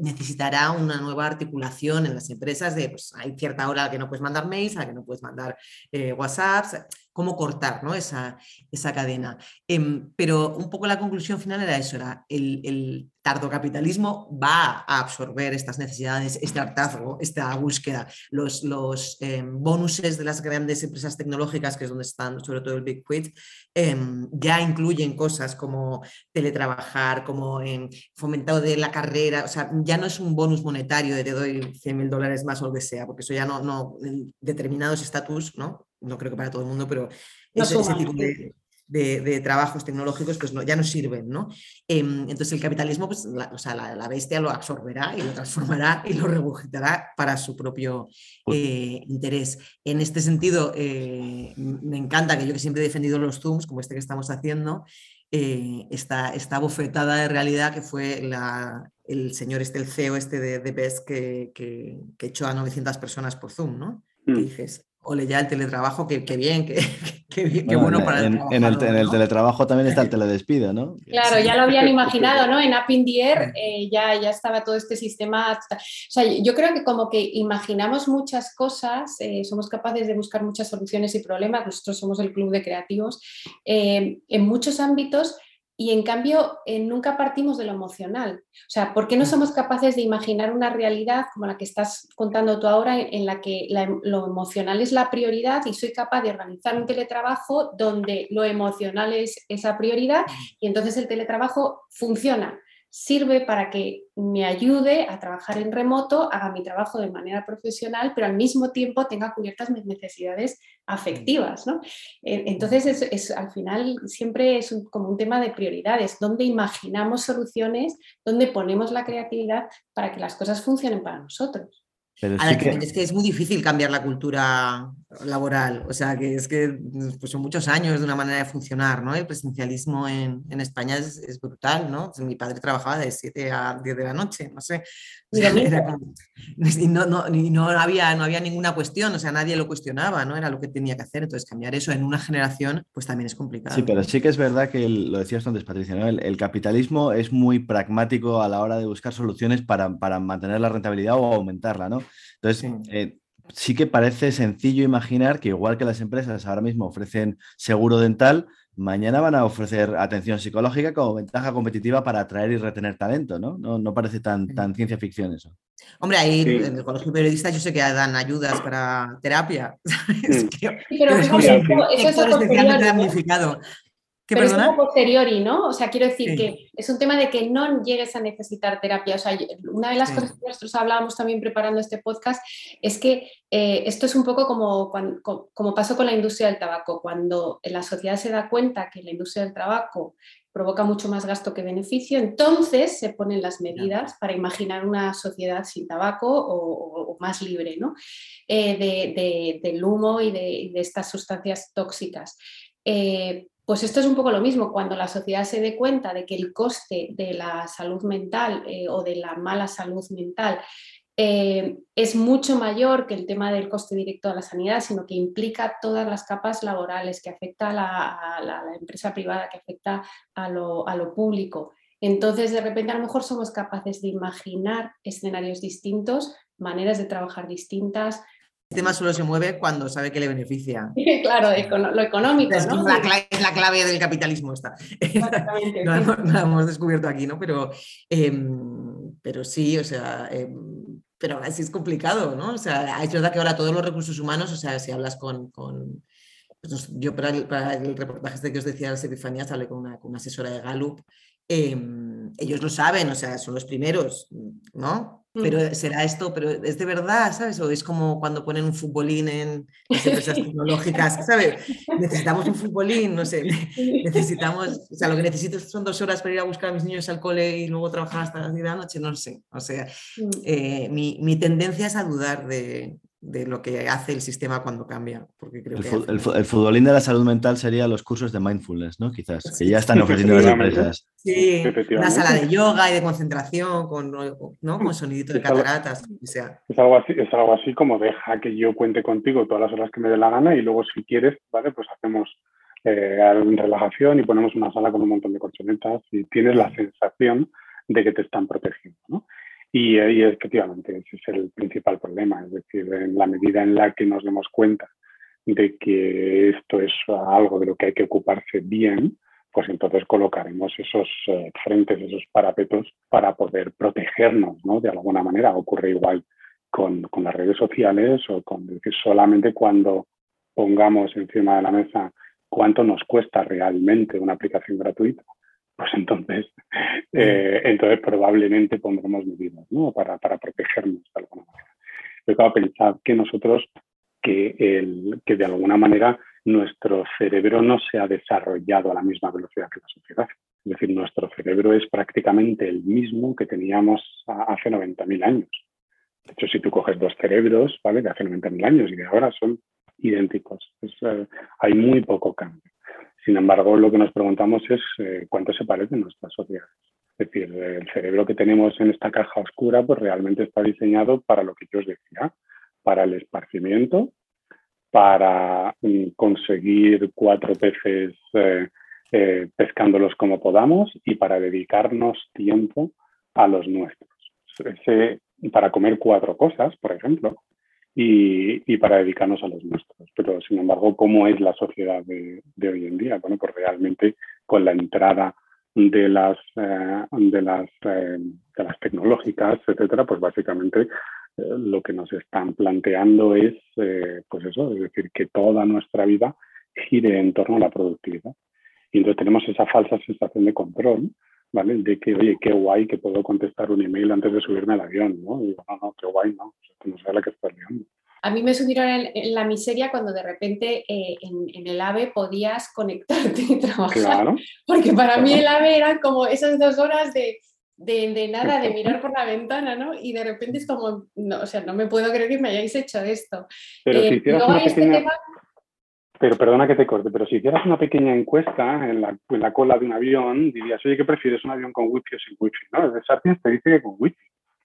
necesitará una nueva articulación en las empresas de, pues hay cierta hora a la que no puedes mandar mails, a la que no puedes mandar eh, WhatsApps, cómo cortar ¿no? esa, esa cadena. Em, pero un poco la conclusión final era eso, era el, el tardocapitalismo va a absorber estas necesidades, este hartazgo, esta búsqueda, los, los em, bonuses de las grandes empresas tecnológicas, que es donde están sobre todo el Big Quit, em, ya incluyen cosas como teletrabajar, como en fomentado de la carrera, o sea, ya no es un bonus monetario de te doy 100 mil dólares más o lo que sea, porque eso ya no, no determinados estatus, ¿no? No creo que para todo el mundo, pero ese tipo de, de, trabajos tecnológicos pues no, ya no sirven. ¿no? Em, entonces el capitalismo, pues, la, o sea, la, bestia lo absorberá y lo transformará y lo regurgitará para su propio eh, interés. En este sentido, eh, me encanta que yo que siempre he defendido los Zooms, como este que estamos haciendo, eh, esta, esta, bofetada de realidad que fue la, el señor este, el CEO este de, de BES que, que, que, echó a 900 personas por Zoom, ¿no? Mm. dices, ole ya el teletrabajo, que, bien, que, bueno, para el en, el, en el teletrabajo también está el teledespido, ¿no? Claro, ya lo habían imaginado, ¿no? En App in the Air eh, ya, ya estaba todo este sistema. O sea, yo creo que como que imaginamos muchas cosas, eh, somos capaces de buscar muchas soluciones y problemas, nosotros somos el club de creativos, eh, en muchos ámbitos, y en cambio, eh, nunca partimos de lo emocional. O sea, ¿por qué no somos capaces de imaginar una realidad como la que estás contando tú ahora, en la que lo emocional es la prioridad y soy capaz de organizar un teletrabajo donde lo emocional es esa prioridad y entonces el teletrabajo funciona? Sirve para que me ayude a trabajar en remoto, haga mi trabajo de manera profesional, pero al mismo tiempo tenga cubiertas mis necesidades afectivas. ¿no? Entonces, es, al final siempre es como un tema de prioridades, donde imaginamos soluciones, donde ponemos la creatividad para que las cosas funcionen para nosotros. Pero es que es muy difícil cambiar la cultura laboral, o sea, que es que pues son muchos años de una manera de funcionar, ¿no? El presencialismo en, en España es, es, brutal, ¿no? mi padre trabajaba de 7 a 10 de la noche, no sé. y no, no, no, había, no había ninguna cuestión, o sea, nadie lo cuestionaba, ¿no? Era lo que tenía que hacer, entonces cambiar eso en una generación, pues también es complicado. Sí, pero sí que es verdad que lo decías antes, Patricia, ¿no? el, capitalismo es muy pragmático a la hora de buscar soluciones para, para mantener la rentabilidad o aumentarla, ¿no? Entonces, eh, sí que parece sencillo imaginar que igual que las empresas ahora mismo ofrecen seguro dental, mañana van a ofrecer atención psicológica como ventaja competitiva para atraer y retener talento, ¿no? No, parece tan, tan ciencia ficción eso. Hombre, ahí en el colegio periodista yo sé que dan ayudas para terapia. pero eso, es especialmente damnificado. ¿Qué Pero es como posteriori, ¿no? O sea, quiero decir que es un tema de que no llegues a necesitar terapia. O sea, una de las cosas que nosotros hablábamos también preparando este podcast es que eh, esto es un poco como, como, pasó con la industria del tabaco. Cuando la sociedad se da cuenta que la industria del tabaco provoca mucho más gasto que beneficio, entonces se ponen las medidas para imaginar una sociedad sin tabaco o, más libre ¿no? Eh, del humo y de, estas sustancias tóxicas. Eh, pues esto es un poco lo mismo, cuando la sociedad se dé cuenta de que el coste de la salud mental eh, o de la mala salud mental eh, es mucho mayor que el tema del coste directo de la sanidad, sino que implica todas las capas laborales, que afecta a la, empresa privada, que afecta a lo, a lo público. Entonces, de repente, a lo mejor somos capaces de imaginar escenarios distintos, maneras de trabajar distintas, el sistema solo se mueve cuando sabe que le beneficia. claro, lo económico. Es, la, clave, del capitalismo esta. no, lo hemos descubierto aquí, ¿no? Pero, em, pero sí, o sea, em, pero así es complicado, ¿no? O sea, es verdad que ahora todos los recursos humanos, o sea, si hablas con... Pues yo para el, reportaje este que os decía las Epifanías hablé con una, con una asesora de Gallup Em, ellos lo saben, o sea, son los primeros, ¿no? Pero será esto, pero es de verdad, ¿sabes? O es como cuando ponen un futbolín en las empresas tecnológicas, ¿sabes? Necesitamos un futbolín, no sé, necesitamos, o sea, lo que necesito son dos horas para ir a buscar a mis niños al cole y luego trabajar hasta las 10 de la noche, no sé. O sea, mm. eh, mi, mi, tendencia es a dudar de, de lo que hace el sistema cuando cambia. Porque creo el, que el, futbolín de la salud mental sería los cursos de mindfulness, ¿no? Quizás, que ya están ofreciendo las empresas. Sí, una sala de yoga y de concentración con, ¿no? con sonidito de cataratas. sea. Es, algo así, es algo así como deja que yo cuente contigo todas las horas que me dé la gana y luego si quieres, ¿vale? Pues hacemos eh, relajación y ponemos una sala con un montón de colchonetas y tienes la sensación de que te están protegiendo, ¿no? Y, efectivamente ese es el principal problema, es decir, en la medida en la que nos demos cuenta de que esto es algo de lo que hay que ocuparse bien, pues entonces colocaremos esos eh, frentes, esos parapetos para poder protegernos, ¿no? De alguna manera. Ocurre igual con, con las redes sociales o con decir solamente cuando pongamos encima de la mesa cuánto nos cuesta realmente una aplicación gratuita, pues entonces, eh, entonces probablemente pondremos medidas ¿no? para, para protegernos de alguna manera. Acabo de pensar que nosotros, que, el, que de alguna manera nuestro cerebro no se ha desarrollado a la misma velocidad que la sociedad. Es decir, nuestro cerebro es prácticamente el mismo que teníamos hace 90.000 años. De hecho, si tú coges dos cerebros, ¿vale? De hace 90.000 años y de ahora son idénticos. Eh, hay muy poco cambio. Sin embargo, lo que nos preguntamos es eh, cuánto se parecen nuestras sociedades. Es decir, el cerebro que tenemos en esta caja oscura, pues realmente está diseñado para lo que yo os decía, para el esparcimiento, para mm, conseguir cuatro peces eh, eh, pescándolos como podamos y para dedicarnos tiempo a los nuestros. para comer cuatro cosas, por ejemplo, y, para dedicarnos a los nuestros. Pero, sin embargo, ¿cómo es la sociedad de, hoy en día? Bueno, pues realmente con la entrada de las, eh, de las, de las tecnológicas, etcétera, pues básicamente lo que nos están planteando es, eh, pues eso, es decir, que toda nuestra vida gire en torno a la productividad. Y entonces tenemos esa falsa sensación de control, ¿vale? De que, oye, qué guay que puedo contestar un email antes de subirme al avión, ¿no? Y digo, no, no, qué guay, no, no sé la que estás liando. A mí me subieron en, la miseria cuando de repente eh, en, el AVE podías conectarte y trabajar. Claro. Porque para mí el AVE eran como esas dos horas de de, nada, de mirar por la ventana, ¿no? Y de repente es como, no, o sea, no me puedo creer que me hayáis hecho esto. Pero si eh, hicieras una este pequeña... Pero perdona que te corte, pero si hicieras una pequeña encuesta en la, en la, cola de un avión, dirías, oye, ¿qué prefieres, un avión con wifi o sin wifi? No, el Sapiens te dice que con wifi.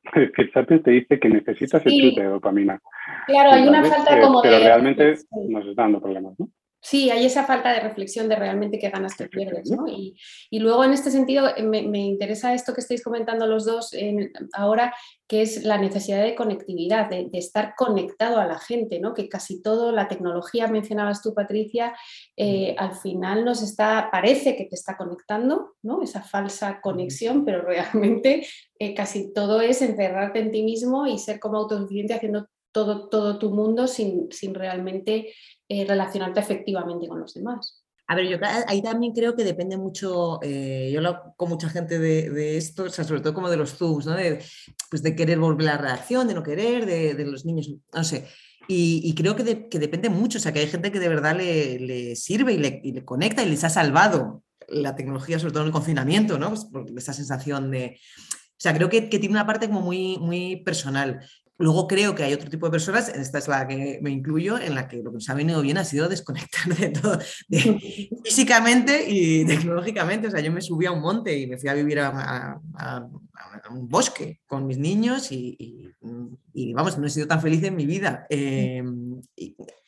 El Sapiens te dice que necesitas el chute de dopamina. Claro, hay una falta como pero de... Pero realmente nos está dando problemas, ¿no? Sí, hay esa falta de reflexión de realmente qué ganas te pierdes. ¿no? Y, luego en este sentido eh, me, interesa esto que estáis comentando los dos ahora, que es la necesidad de conectividad, de, estar conectado a la gente, ¿no? que casi todo, la tecnología, mencionabas tú Patricia, eh, al final nos está, parece que te está conectando, ¿no? esa falsa conexión, pero realmente eh, casi todo es encerrarte en ti mismo y ser como autosuficiente haciendo todo, todo tu mundo sin, sin realmente eh, relacionarte efectivamente con los demás. A ver, yo ahí también creo que depende mucho, eh, yo hablo con mucha gente de, esto, o sea, sobre todo como de los Zooms, ¿no? De, pues de querer volver a la redacción, de no querer, de, los niños, no sé. Y, creo que, que, depende mucho, o sea, que hay gente que de verdad le, le sirve y le, y le, conecta y les ha salvado la tecnología, sobre todo en el confinamiento, ¿no? Pues esa sensación de... O sea, creo que, que, tiene una parte como muy, muy personal. Luego creo que hay otro tipo de personas, esta es la que me incluyo, en la que lo que nos ha venido bien ha sido desconectar de todo, físicamente y tecnológicamente. O sea, yo me subí a un monte y me fui a vivir a, un bosque con mis niños y, vamos, no he sido tan feliz en mi vida, em,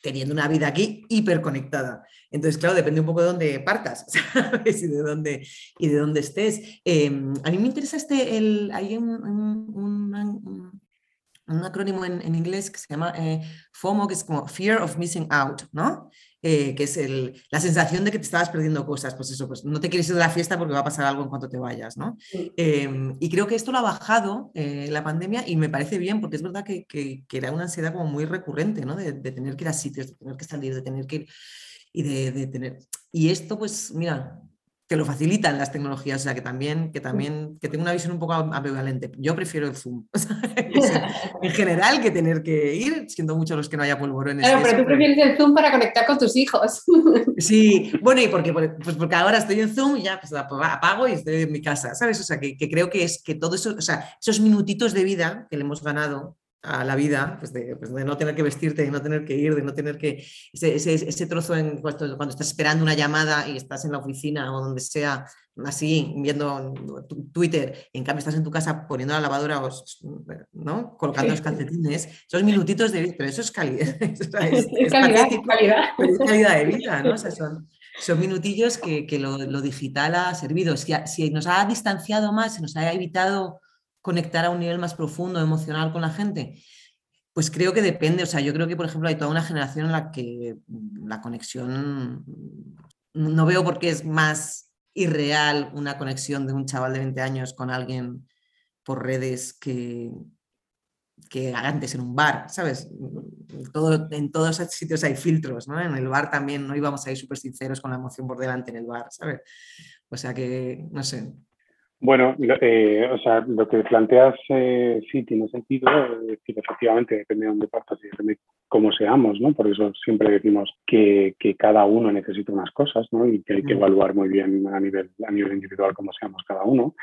teniendo una vida aquí hiperconectada. Entonces, claro, depende un poco de dónde partas, ¿sabes? Y de dónde, y de dónde estés. Em, a mí me interesa este, el, hay un un acrónimo en, inglés que se llama eh, FOMO, que es como Fear of Missing Out, ¿no? Eh, que es el, la sensación de que te estabas perdiendo cosas, pues eso, pues no te quieres ir de la fiesta porque va a pasar algo en cuanto te vayas, ¿no? Em, y creo que esto lo ha bajado eh, la pandemia y me parece bien porque es verdad que, que, era una ansiedad como muy recurrente, ¿no? De, de, tener que ir a sitios, de tener que salir, de tener que ir y de, de tener... Y esto, pues mira, que lo facilitan las tecnologías, o sea, que también, que también, que tengo una visión un poco ambivalente. Yo prefiero el Zoom, en general, que tener que ir, siento mucho los que no haya polvorones. Claro, pero tú prefieres el Zoom para conectar con tus hijos. Sí, bueno, y porque, pues porque ahora estoy en Zoom y ya pues, apago y estoy en mi casa, ¿sabes? O sea, que, que creo que es que todo eso, o sea, esos minutitos de vida que le hemos ganado a la vida, pues de, pues de, no tener que vestirte, de no tener que ir, de no tener que... Ese, ese, ese trozo en, cuando, cuando, estás esperando una llamada y estás en la oficina o donde sea, así, viendo Twitter, y en cambio estás en tu casa poniendo la lavadora, o, ¿no? Colocando los calcetines, esos minutitos de vida, pero eso es calidad. Es, calidad, calidad. es calidad de vida, ¿no? O sea, son, son minutillos que, que lo, lo, digital ha servido. Si, si nos ha distanciado más, si nos ha evitado conectar a un nivel más profundo, emocional con la gente. Pues creo que depende, o sea, yo creo que, por ejemplo, hay toda una generación en la que la conexión, no veo por qué es más irreal una conexión de un chaval de 20 años con alguien por redes que, que antes en un bar, ¿sabes? Todo, en todos esos sitios hay filtros, ¿no? En el bar también no íbamos a ir súper sinceros con la emoción por delante en el bar, ¿sabes? O sea que, no sé, bueno, eh, o sea, lo que planteas eh, sí tiene sentido, es decir, efectivamente depende de dónde partas y depende de cómo seamos, ¿no? Por eso siempre decimos que, que, cada uno necesita unas cosas, ¿no? Y que hay que evaluar muy bien a nivel, a nivel individual cómo seamos cada uno.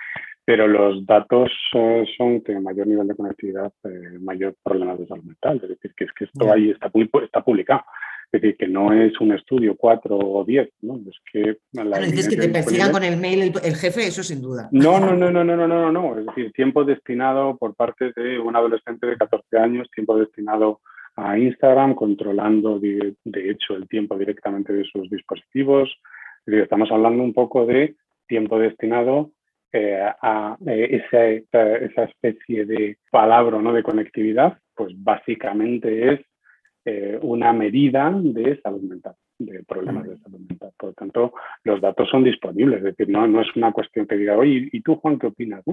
Pero los datos eh, son que mayor nivel de conectividad, mayor problema de salud mental. Es decir, que es que esto ahí está, está publicado. Es decir, que no es un estudio 4 o 10, ¿no? Es que... La dices que te persigan con el mail el, jefe, eso sin duda. No, no, no, no, no, no, no, no. Es decir, tiempo destinado por parte de un adolescente de 14 años, tiempo destinado a Instagram, controlando de, hecho el tiempo directamente de sus dispositivos. Es decir, estamos hablando un poco de tiempo destinado eh, a eh, esa, esa, especie de palabra ¿no? de conectividad, pues básicamente es eh, una medida de salud mental, de problemas de salud mental. Por lo tanto, los datos son disponibles, es decir, no, no es una cuestión que diga, oye, ¿y tú, Juan, qué opinas?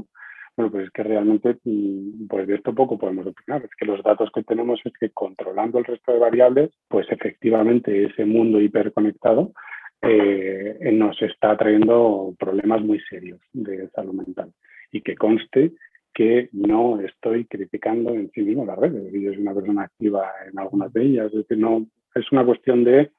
Bueno, pues es que realmente mm, pues de esto poco podemos opinar. Es que los datos que tenemos es que controlando el resto de variables, pues efectivamente ese mundo hiperconectado eh, nos está trayendo problemas muy serios de salud mental. Y que conste que no estoy criticando en sí mismo las redes. Yo soy una persona activa en algunas de ellas. Es decir, no, es una cuestión de,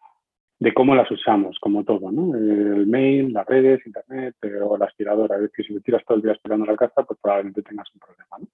de cómo las usamos, como todo, ¿no? El mail, las redes, internet o la aspiradora. Es decir, si te tiras todo el día aspirando la casa, pues probablemente tengas un problema, ¿no?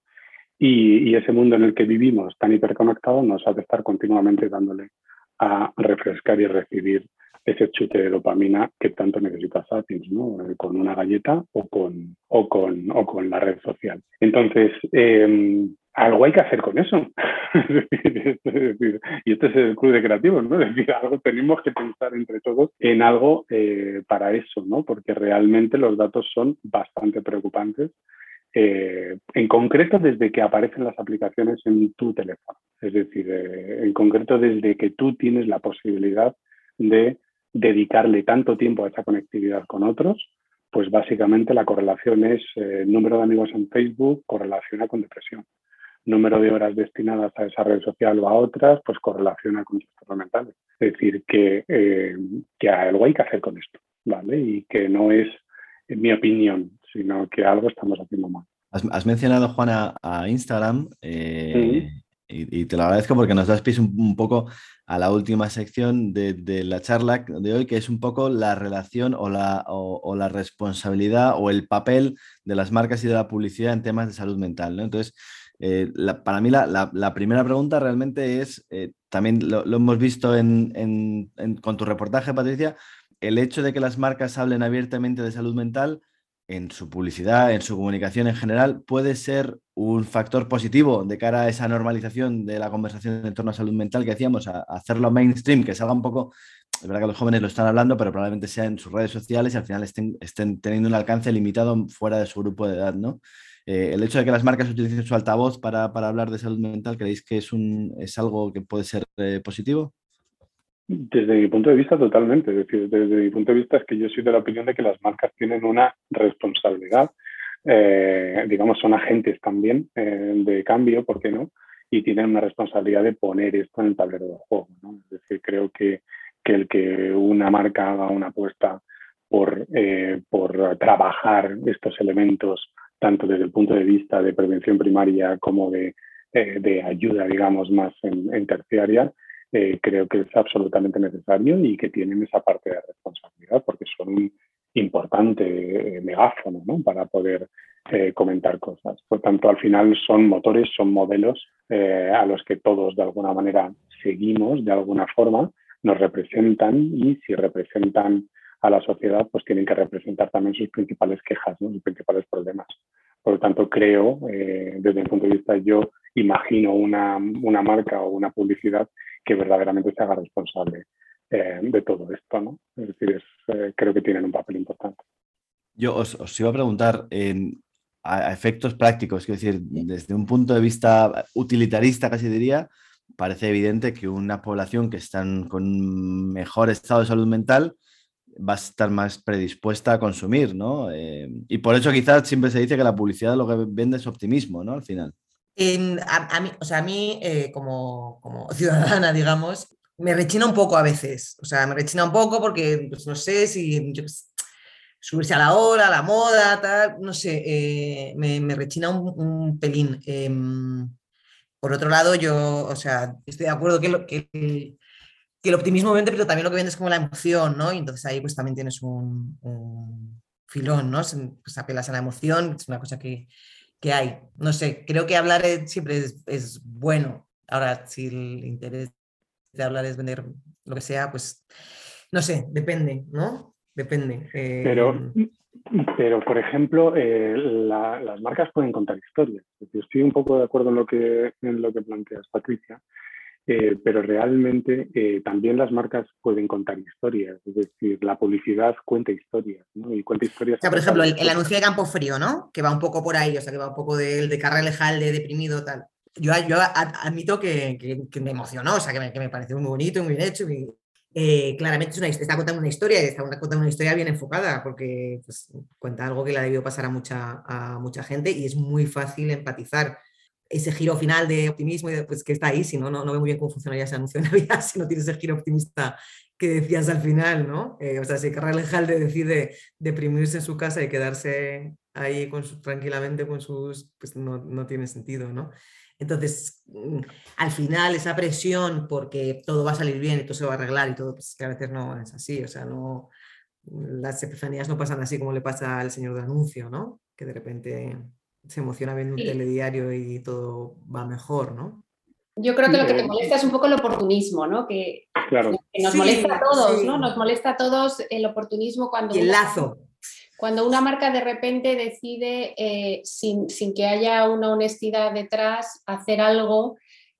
Y, y, ese mundo en el que vivimos tan hiperconectado nos hace estar continuamente dándole a refrescar y recibir ese chute de dopamina que tanto necesita Sapiens, ¿no? Eh, con una galleta o con, o con, o con la red social. Entonces, em, algo hay que hacer con eso. y este es el club de creativos, ¿no? Es decir, algo tenemos que pensar entre todos en algo eh, para eso, ¿no? Porque realmente los datos son bastante preocupantes. Eh, en concreto desde que aparecen las aplicaciones en tu teléfono. Es decir, en concreto desde que tú tienes la posibilidad de dedicarle tanto tiempo a esa conectividad con otros, pues básicamente la correlación es eh, número de amigos en Facebook correlaciona con depresión. Número de horas destinadas a esa red social o a otras, pues correlaciona con trastornos mentales. Es decir, que, eh, que algo hay que hacer con esto, ¿vale? Y que no es mi opinión, sino que algo estamos haciendo mal. Has, mencionado, Juana, a Instagram. Eh, y, te lo agradezco porque nos das pie un, poco a la última sección de, la charla de hoy, que es un poco la relación o la, o, la, responsabilidad o el papel de las marcas y de la publicidad en temas de salud mental. Entonces, eh, para mí la, primera pregunta realmente es, eh, también lo, hemos visto en, con tu reportaje, Patricia, el hecho de que las marcas hablen abiertamente de salud mental en su publicidad, en su comunicación en general, puede ser un factor positivo de cara a esa normalización de la conversación en torno a salud mental que decíamos, a, hacerlo mainstream, que salga un poco, es verdad que los jóvenes lo están hablando, pero probablemente sea en sus redes sociales y al final estén, estén teniendo un alcance limitado fuera de su grupo de edad, ¿no? Eh, el hecho de que las marcas utilicen su altavoz para, hablar de salud mental, ¿creéis que es, un, es algo que puede ser eh, positivo? Desde mi punto de vista, totalmente. Es decir, desde mi punto de vista es que yo soy de la opinión de que las marcas tienen una responsabilidad. Eh, digamos, son agentes también eh, de cambio, ¿por qué no? Y tienen una responsabilidad de poner esto en el tablero de juego. Es decir, creo que, que, el que una marca haga una apuesta por, eh, por trabajar estos elementos, tanto desde el punto de vista de prevención primaria como de, de ayuda, digamos, más en terciaria, eh, creo que es absolutamente necesario y que tienen esa parte de responsabilidad porque son un importante eh, megáfono ¿no? para poder eh, comentar cosas. Por tanto, al final son motores, son modelos a los que todos de alguna manera seguimos de alguna forma, nos representan y si representan a la sociedad, pues tienen que representar también sus principales quejas, sus principales problemas. Por lo tanto, creo, desde mi punto de vista, yo imagino una, una marca o una publicidad que verdaderamente se haga responsable eh, de todo esto. ¿no? Es decir, eh, creo que tienen un papel importante. Yo os, iba a preguntar, a, efectos prácticos, quiero decir, desde un punto de vista utilitarista, casi diría, parece evidente que una población que está con mejor estado de salud mental va a estar más predispuesta a consumir, ¿no? Eh, y por eso quizás siempre se dice que la publicidad lo que vende es optimismo, ¿no? Al final. a, mí, o sea, a mí eh, como, ciudadana, digamos, me rechina un poco a veces. O sea, me rechina un poco porque pues, no sé si subirse a la hora, a la moda, tal, no sé, eh, me, me, rechina un, pelín. Em, por otro lado, yo, o sea, estoy de acuerdo que, lo, que, que, el optimismo vende, pero también lo que vende es como la emoción, ¿no? Y entonces ahí pues también tienes un, filón, ¿no? Pues apelas a la emoción, es una cosa que, que hay. No sé, creo que hablar siempre es, bueno. Ahora, si el interés de hablar es vender lo que sea, pues no sé, depende, ¿no? Depende. Pero, em, pero por ejemplo, eh, las marcas pueden contar historias. Estoy un poco de acuerdo en lo que, en lo que planteas, Patricia, eh, pero realmente eh, también las marcas pueden contar historias. Es decir, la publicidad cuenta historias, ¿no? Y cuenta historias. O sea, por ejemplo, el, anuncio de Campo Frío, ¿no? Que va un poco por ahí, o sea, que va un poco del de, de Carrelejal, de deprimido, tal yo, yo admito que, que, me emocionó, o sea, que me, que me pareció muy bonito, muy bien hecho. Eh, claramente es una, está contando una historia está contando una historia bien enfocada porque pues, cuenta algo que le ha debido pasar a mucha, a mucha gente y es muy fácil empatizar. Ese giro final de optimismo y pues, que está ahí, si no, no, no veo muy bien cómo funcionaría ese anuncio de Navidad si no tienes ese giro optimista que decías al final, ¿no? Eh, o sea, si Carral Jalde decide deprimirse en su casa y quedarse ahí con tranquilamente con sus, pues no, no tiene sentido, ¿no? Entonces, mm, al final, esa presión porque todo va a salir bien y todo se va a arreglar y todo, pues que a veces no es así, o sea, no, las epifanías no pasan así como le pasa al señor de anuncio, ¿no? Que de repente se emociona viendo un telediario y todo va mejor, ¿no? Yo creo que lo que te molesta es un poco el oportunismo, ¿no? Que, nos molesta a todos, ¿no? Nos molesta a todos el oportunismo cuando... Y el lazo. Cuando una marca de repente decide, eh, sin, que haya una honestidad detrás, hacer algo,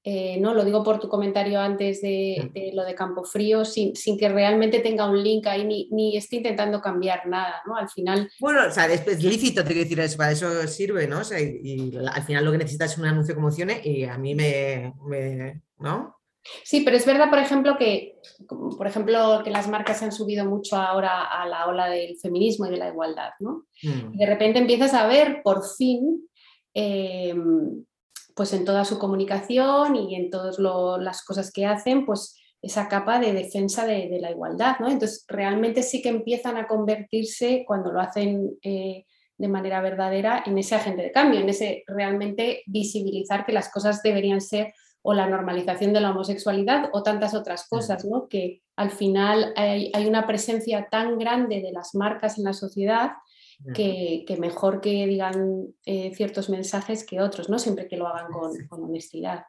eh, ¿no? lo digo por tu comentario antes de, lo de Campo Frío, sin, que realmente tenga un link ahí ni, ni, esté intentando cambiar nada, ¿no? Al final... Bueno, o sea, es, lícito, te quiero decir, eso, para eso sirve, ¿no? O sea, y, al final lo que necesitas es un anuncio que emocione y a mí me, me ¿no? Sí, pero es verdad, por ejemplo, que, por ejemplo, que las marcas han subido mucho ahora a la ola del feminismo y de la igualdad, ¿no? Mm. De repente empiezas a ver, por fin, em, pues en toda su comunicación y en todas las cosas que hacen, pues esa capa de defensa de, la igualdad, ¿no? Entonces, realmente sí que empiezan a convertirse, cuando lo hacen eh, de manera verdadera, en ese agente de cambio, en ese realmente visibilizar que las cosas deberían ser o la normalización de la homosexualidad o tantas otras cosas, ¿no? que al final hay, una presencia tan grande de las marcas en la sociedad que, mejor que digan eh, ciertos mensajes que otros, ¿no? siempre que lo hagan con honestidad.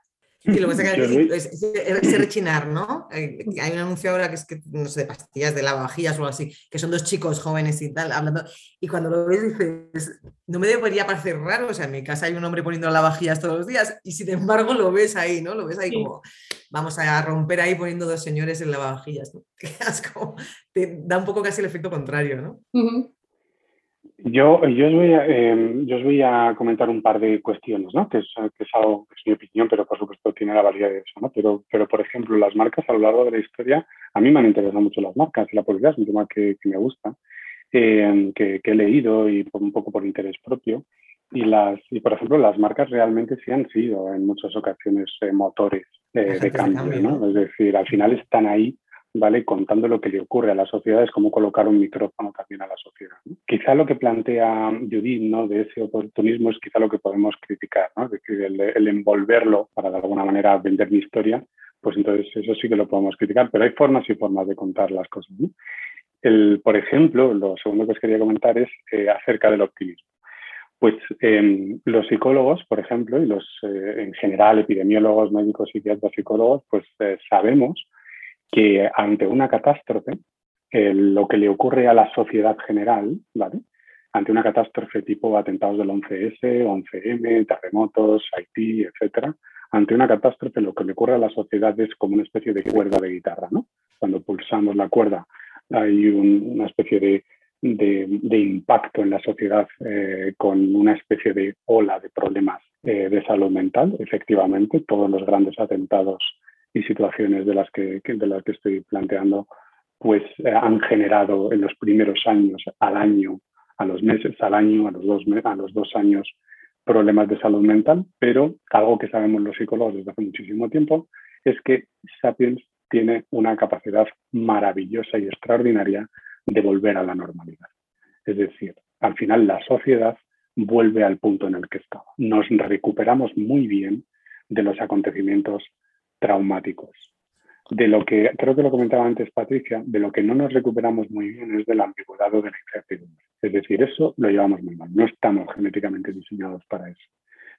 Sí, lo que pasa es, es, rechinar, ¿no? Hay un anuncio ahora que es que, no sé, de pastillas de lavavajillas o algo así, que son dos chicos jóvenes y tal, hablando, y cuando lo ves dices, no me debería parecer raro, o sea, en mi casa hay un hombre poniendo lavavajillas todos los días, y sin embargo lo ves ahí, ¿no? Lo ves ahí como, vamos a romper ahí poniendo dos señores en lavavajillas, ¿no? Te da un poco casi el efecto contrario, ¿no? Yo, yo, os voy a, em, yo os voy a comentar un par de cuestiones, ¿no? que, es, que es algo que es mi opinión, pero por supuesto tiene la validez de eso. ¿no? Pero, pero, por ejemplo, las marcas a lo largo de la historia, a mí me han interesado mucho las marcas y la publicidad es un tema que, que me gusta, eh, que, que, he leído y por, un poco por interés propio. Y, las, y, por ejemplo, las marcas realmente sí han sido en muchas ocasiones eh, motores eh, de cambio. ¿no? Es decir, al final están ahí ¿vale? Contando lo que le ocurre a la sociedad, es como colocar un micrófono también a la sociedad. Quizá lo que plantea Judith, ¿no? De ese oportunismo es quizá lo que podemos criticar, ¿no? el, envolverlo para de alguna manera vender mi historia, pues entonces eso sí que lo podemos criticar, pero hay formas y formas de contar las cosas. El, por ejemplo, lo segundo que os quería comentar es eh, acerca del optimismo. Pues em, los psicólogos, por ejemplo, y los eh, en general epidemiólogos, médicos, psiquiatras, psicólogos, pues eh, sabemos que ante una catástrofe, lo que le ocurre a la sociedad general, ¿vale? ante una catástrofe tipo atentados del 11S, 11M, terremotos, Haití, etcétera, ante una catástrofe lo que le ocurre a la sociedad es como una especie de cuerda de guitarra, ¿no? Cuando pulsamos la cuerda hay una especie de, de, impacto en la sociedad eh, con una especie de ola de problemas eh, de salud mental. Efectivamente, todos los grandes atentados y situaciones de las que, de las que estoy planteando pues eh, han generado en los primeros años al año, a los meses al año, a los dos, a los dos años problemas de salud mental, pero algo que sabemos los psicólogos desde hace muchísimo tiempo es que Sapiens tiene una capacidad maravillosa y extraordinaria de volver a la normalidad. Es decir, al final la sociedad vuelve al punto en el que estaba. Nos recuperamos muy bien de los acontecimientos traumáticos. De lo que, creo que lo comentaba antes Patricia, de lo que no nos recuperamos muy bien es de la ambigüedad o de la incertidumbre. Es decir, eso lo llevamos muy mal. No estamos genéticamente diseñados para eso.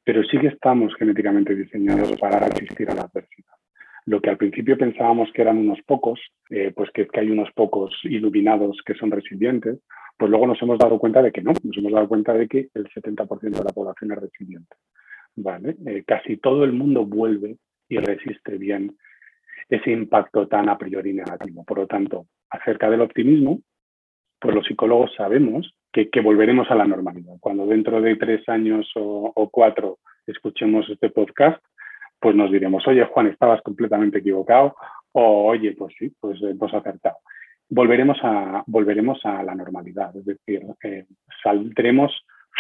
Pero sí que estamos genéticamente diseñados para resistir a la adversidad lo que al principio pensábamos que eran unos pocos, eh, pues que, que, hay unos pocos iluminados que son resilientes, pues luego nos hemos dado cuenta de que no, nos hemos dado cuenta de que el 70% de la población es resiliente. ¿vale? Eh, casi todo el mundo vuelve y resiste bien ese impacto tan a priori negativo. Por lo tanto, acerca del optimismo, pues los psicólogos sabemos que, volveremos a la normalidad. Cuando dentro de tres años o, o cuatro escuchemos este podcast, pues nos diremos, oye Juan, estabas completamente equivocado, o oye, pues sí, pues hemos acertado. Volveremos a, volveremos a la normalidad, es decir, eh, saldremos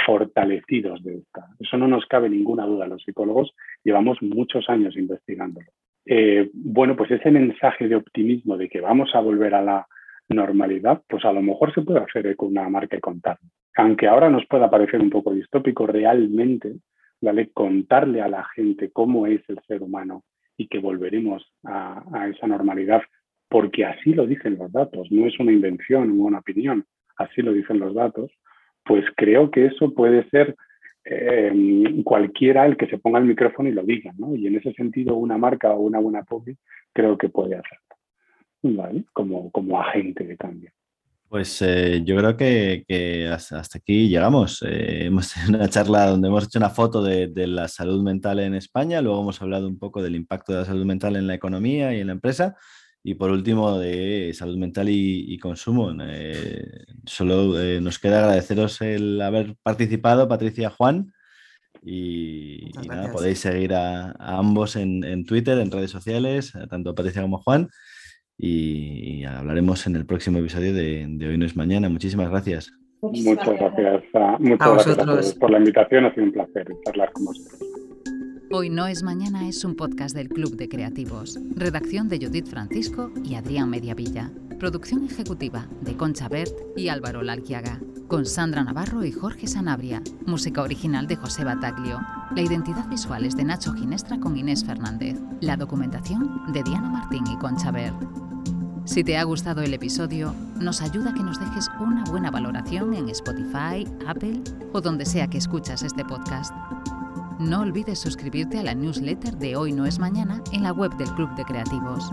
fortalecidos de esta. Eso no nos cabe ninguna duda. Los psicólogos llevamos muchos años investigándolo. Eh, bueno, pues ese mensaje de optimismo de que vamos a volver a la normalidad, pues a lo mejor se puede hacer con una marca y contar. Aunque ahora nos pueda parecer un poco distópico, realmente ¿vale? contarle a la gente cómo es el ser humano y que volveremos a, esa normalidad, porque así lo dicen los datos, no es una invención o una opinión, así lo dicen los datos, pues creo que eso puede ser em, cualquiera el que se ponga el micrófono y lo diga, ¿no? Y en ese sentido una marca o una buena public creo que puede hacerlo, ¿vale? Como, como agente de cambio. Pues eh, yo creo que, hasta, aquí llegamos. Eh, hemos tenido una charla donde hemos hecho una foto de, la salud mental en España, luego hemos hablado un poco del impacto de la salud mental en la economía y en la empresa, y por último de salud mental y, consumo. Eh, solo nos queda agradeceros el haber participado, Patricia Juan. Y, nada, podéis seguir a, ambos en, en, Twitter, en redes sociales, tanto Patricia como Juan y, hablaremos en el próximo episodio de, Hoy no es mañana. Muchísimas gracias. Muchas gracias. muchas gracias por la invitación. Ha sido un placer charlar con vosotros. Hoy no es mañana es un podcast del Club de Creativos. Redacción de Judith Francisco y Adrián Mediavilla. Producción ejecutiva de Concha Bert y Álvaro Lalquiaga. Con Sandra Navarro y Jorge Sanabria. Música original de José Bataglio. La identidad visual es de Nacho Ginestra con Inés Fernández. La documentación de Diana Martín y Concha Bert. Si te ha gustado el episodio, nos ayuda que nos dejes una buena valoración en Spotify, Apple o donde sea que escuchas este podcast. No olvides suscribirte a la newsletter de Hoy No es Mañana en la web del Club de Creativos.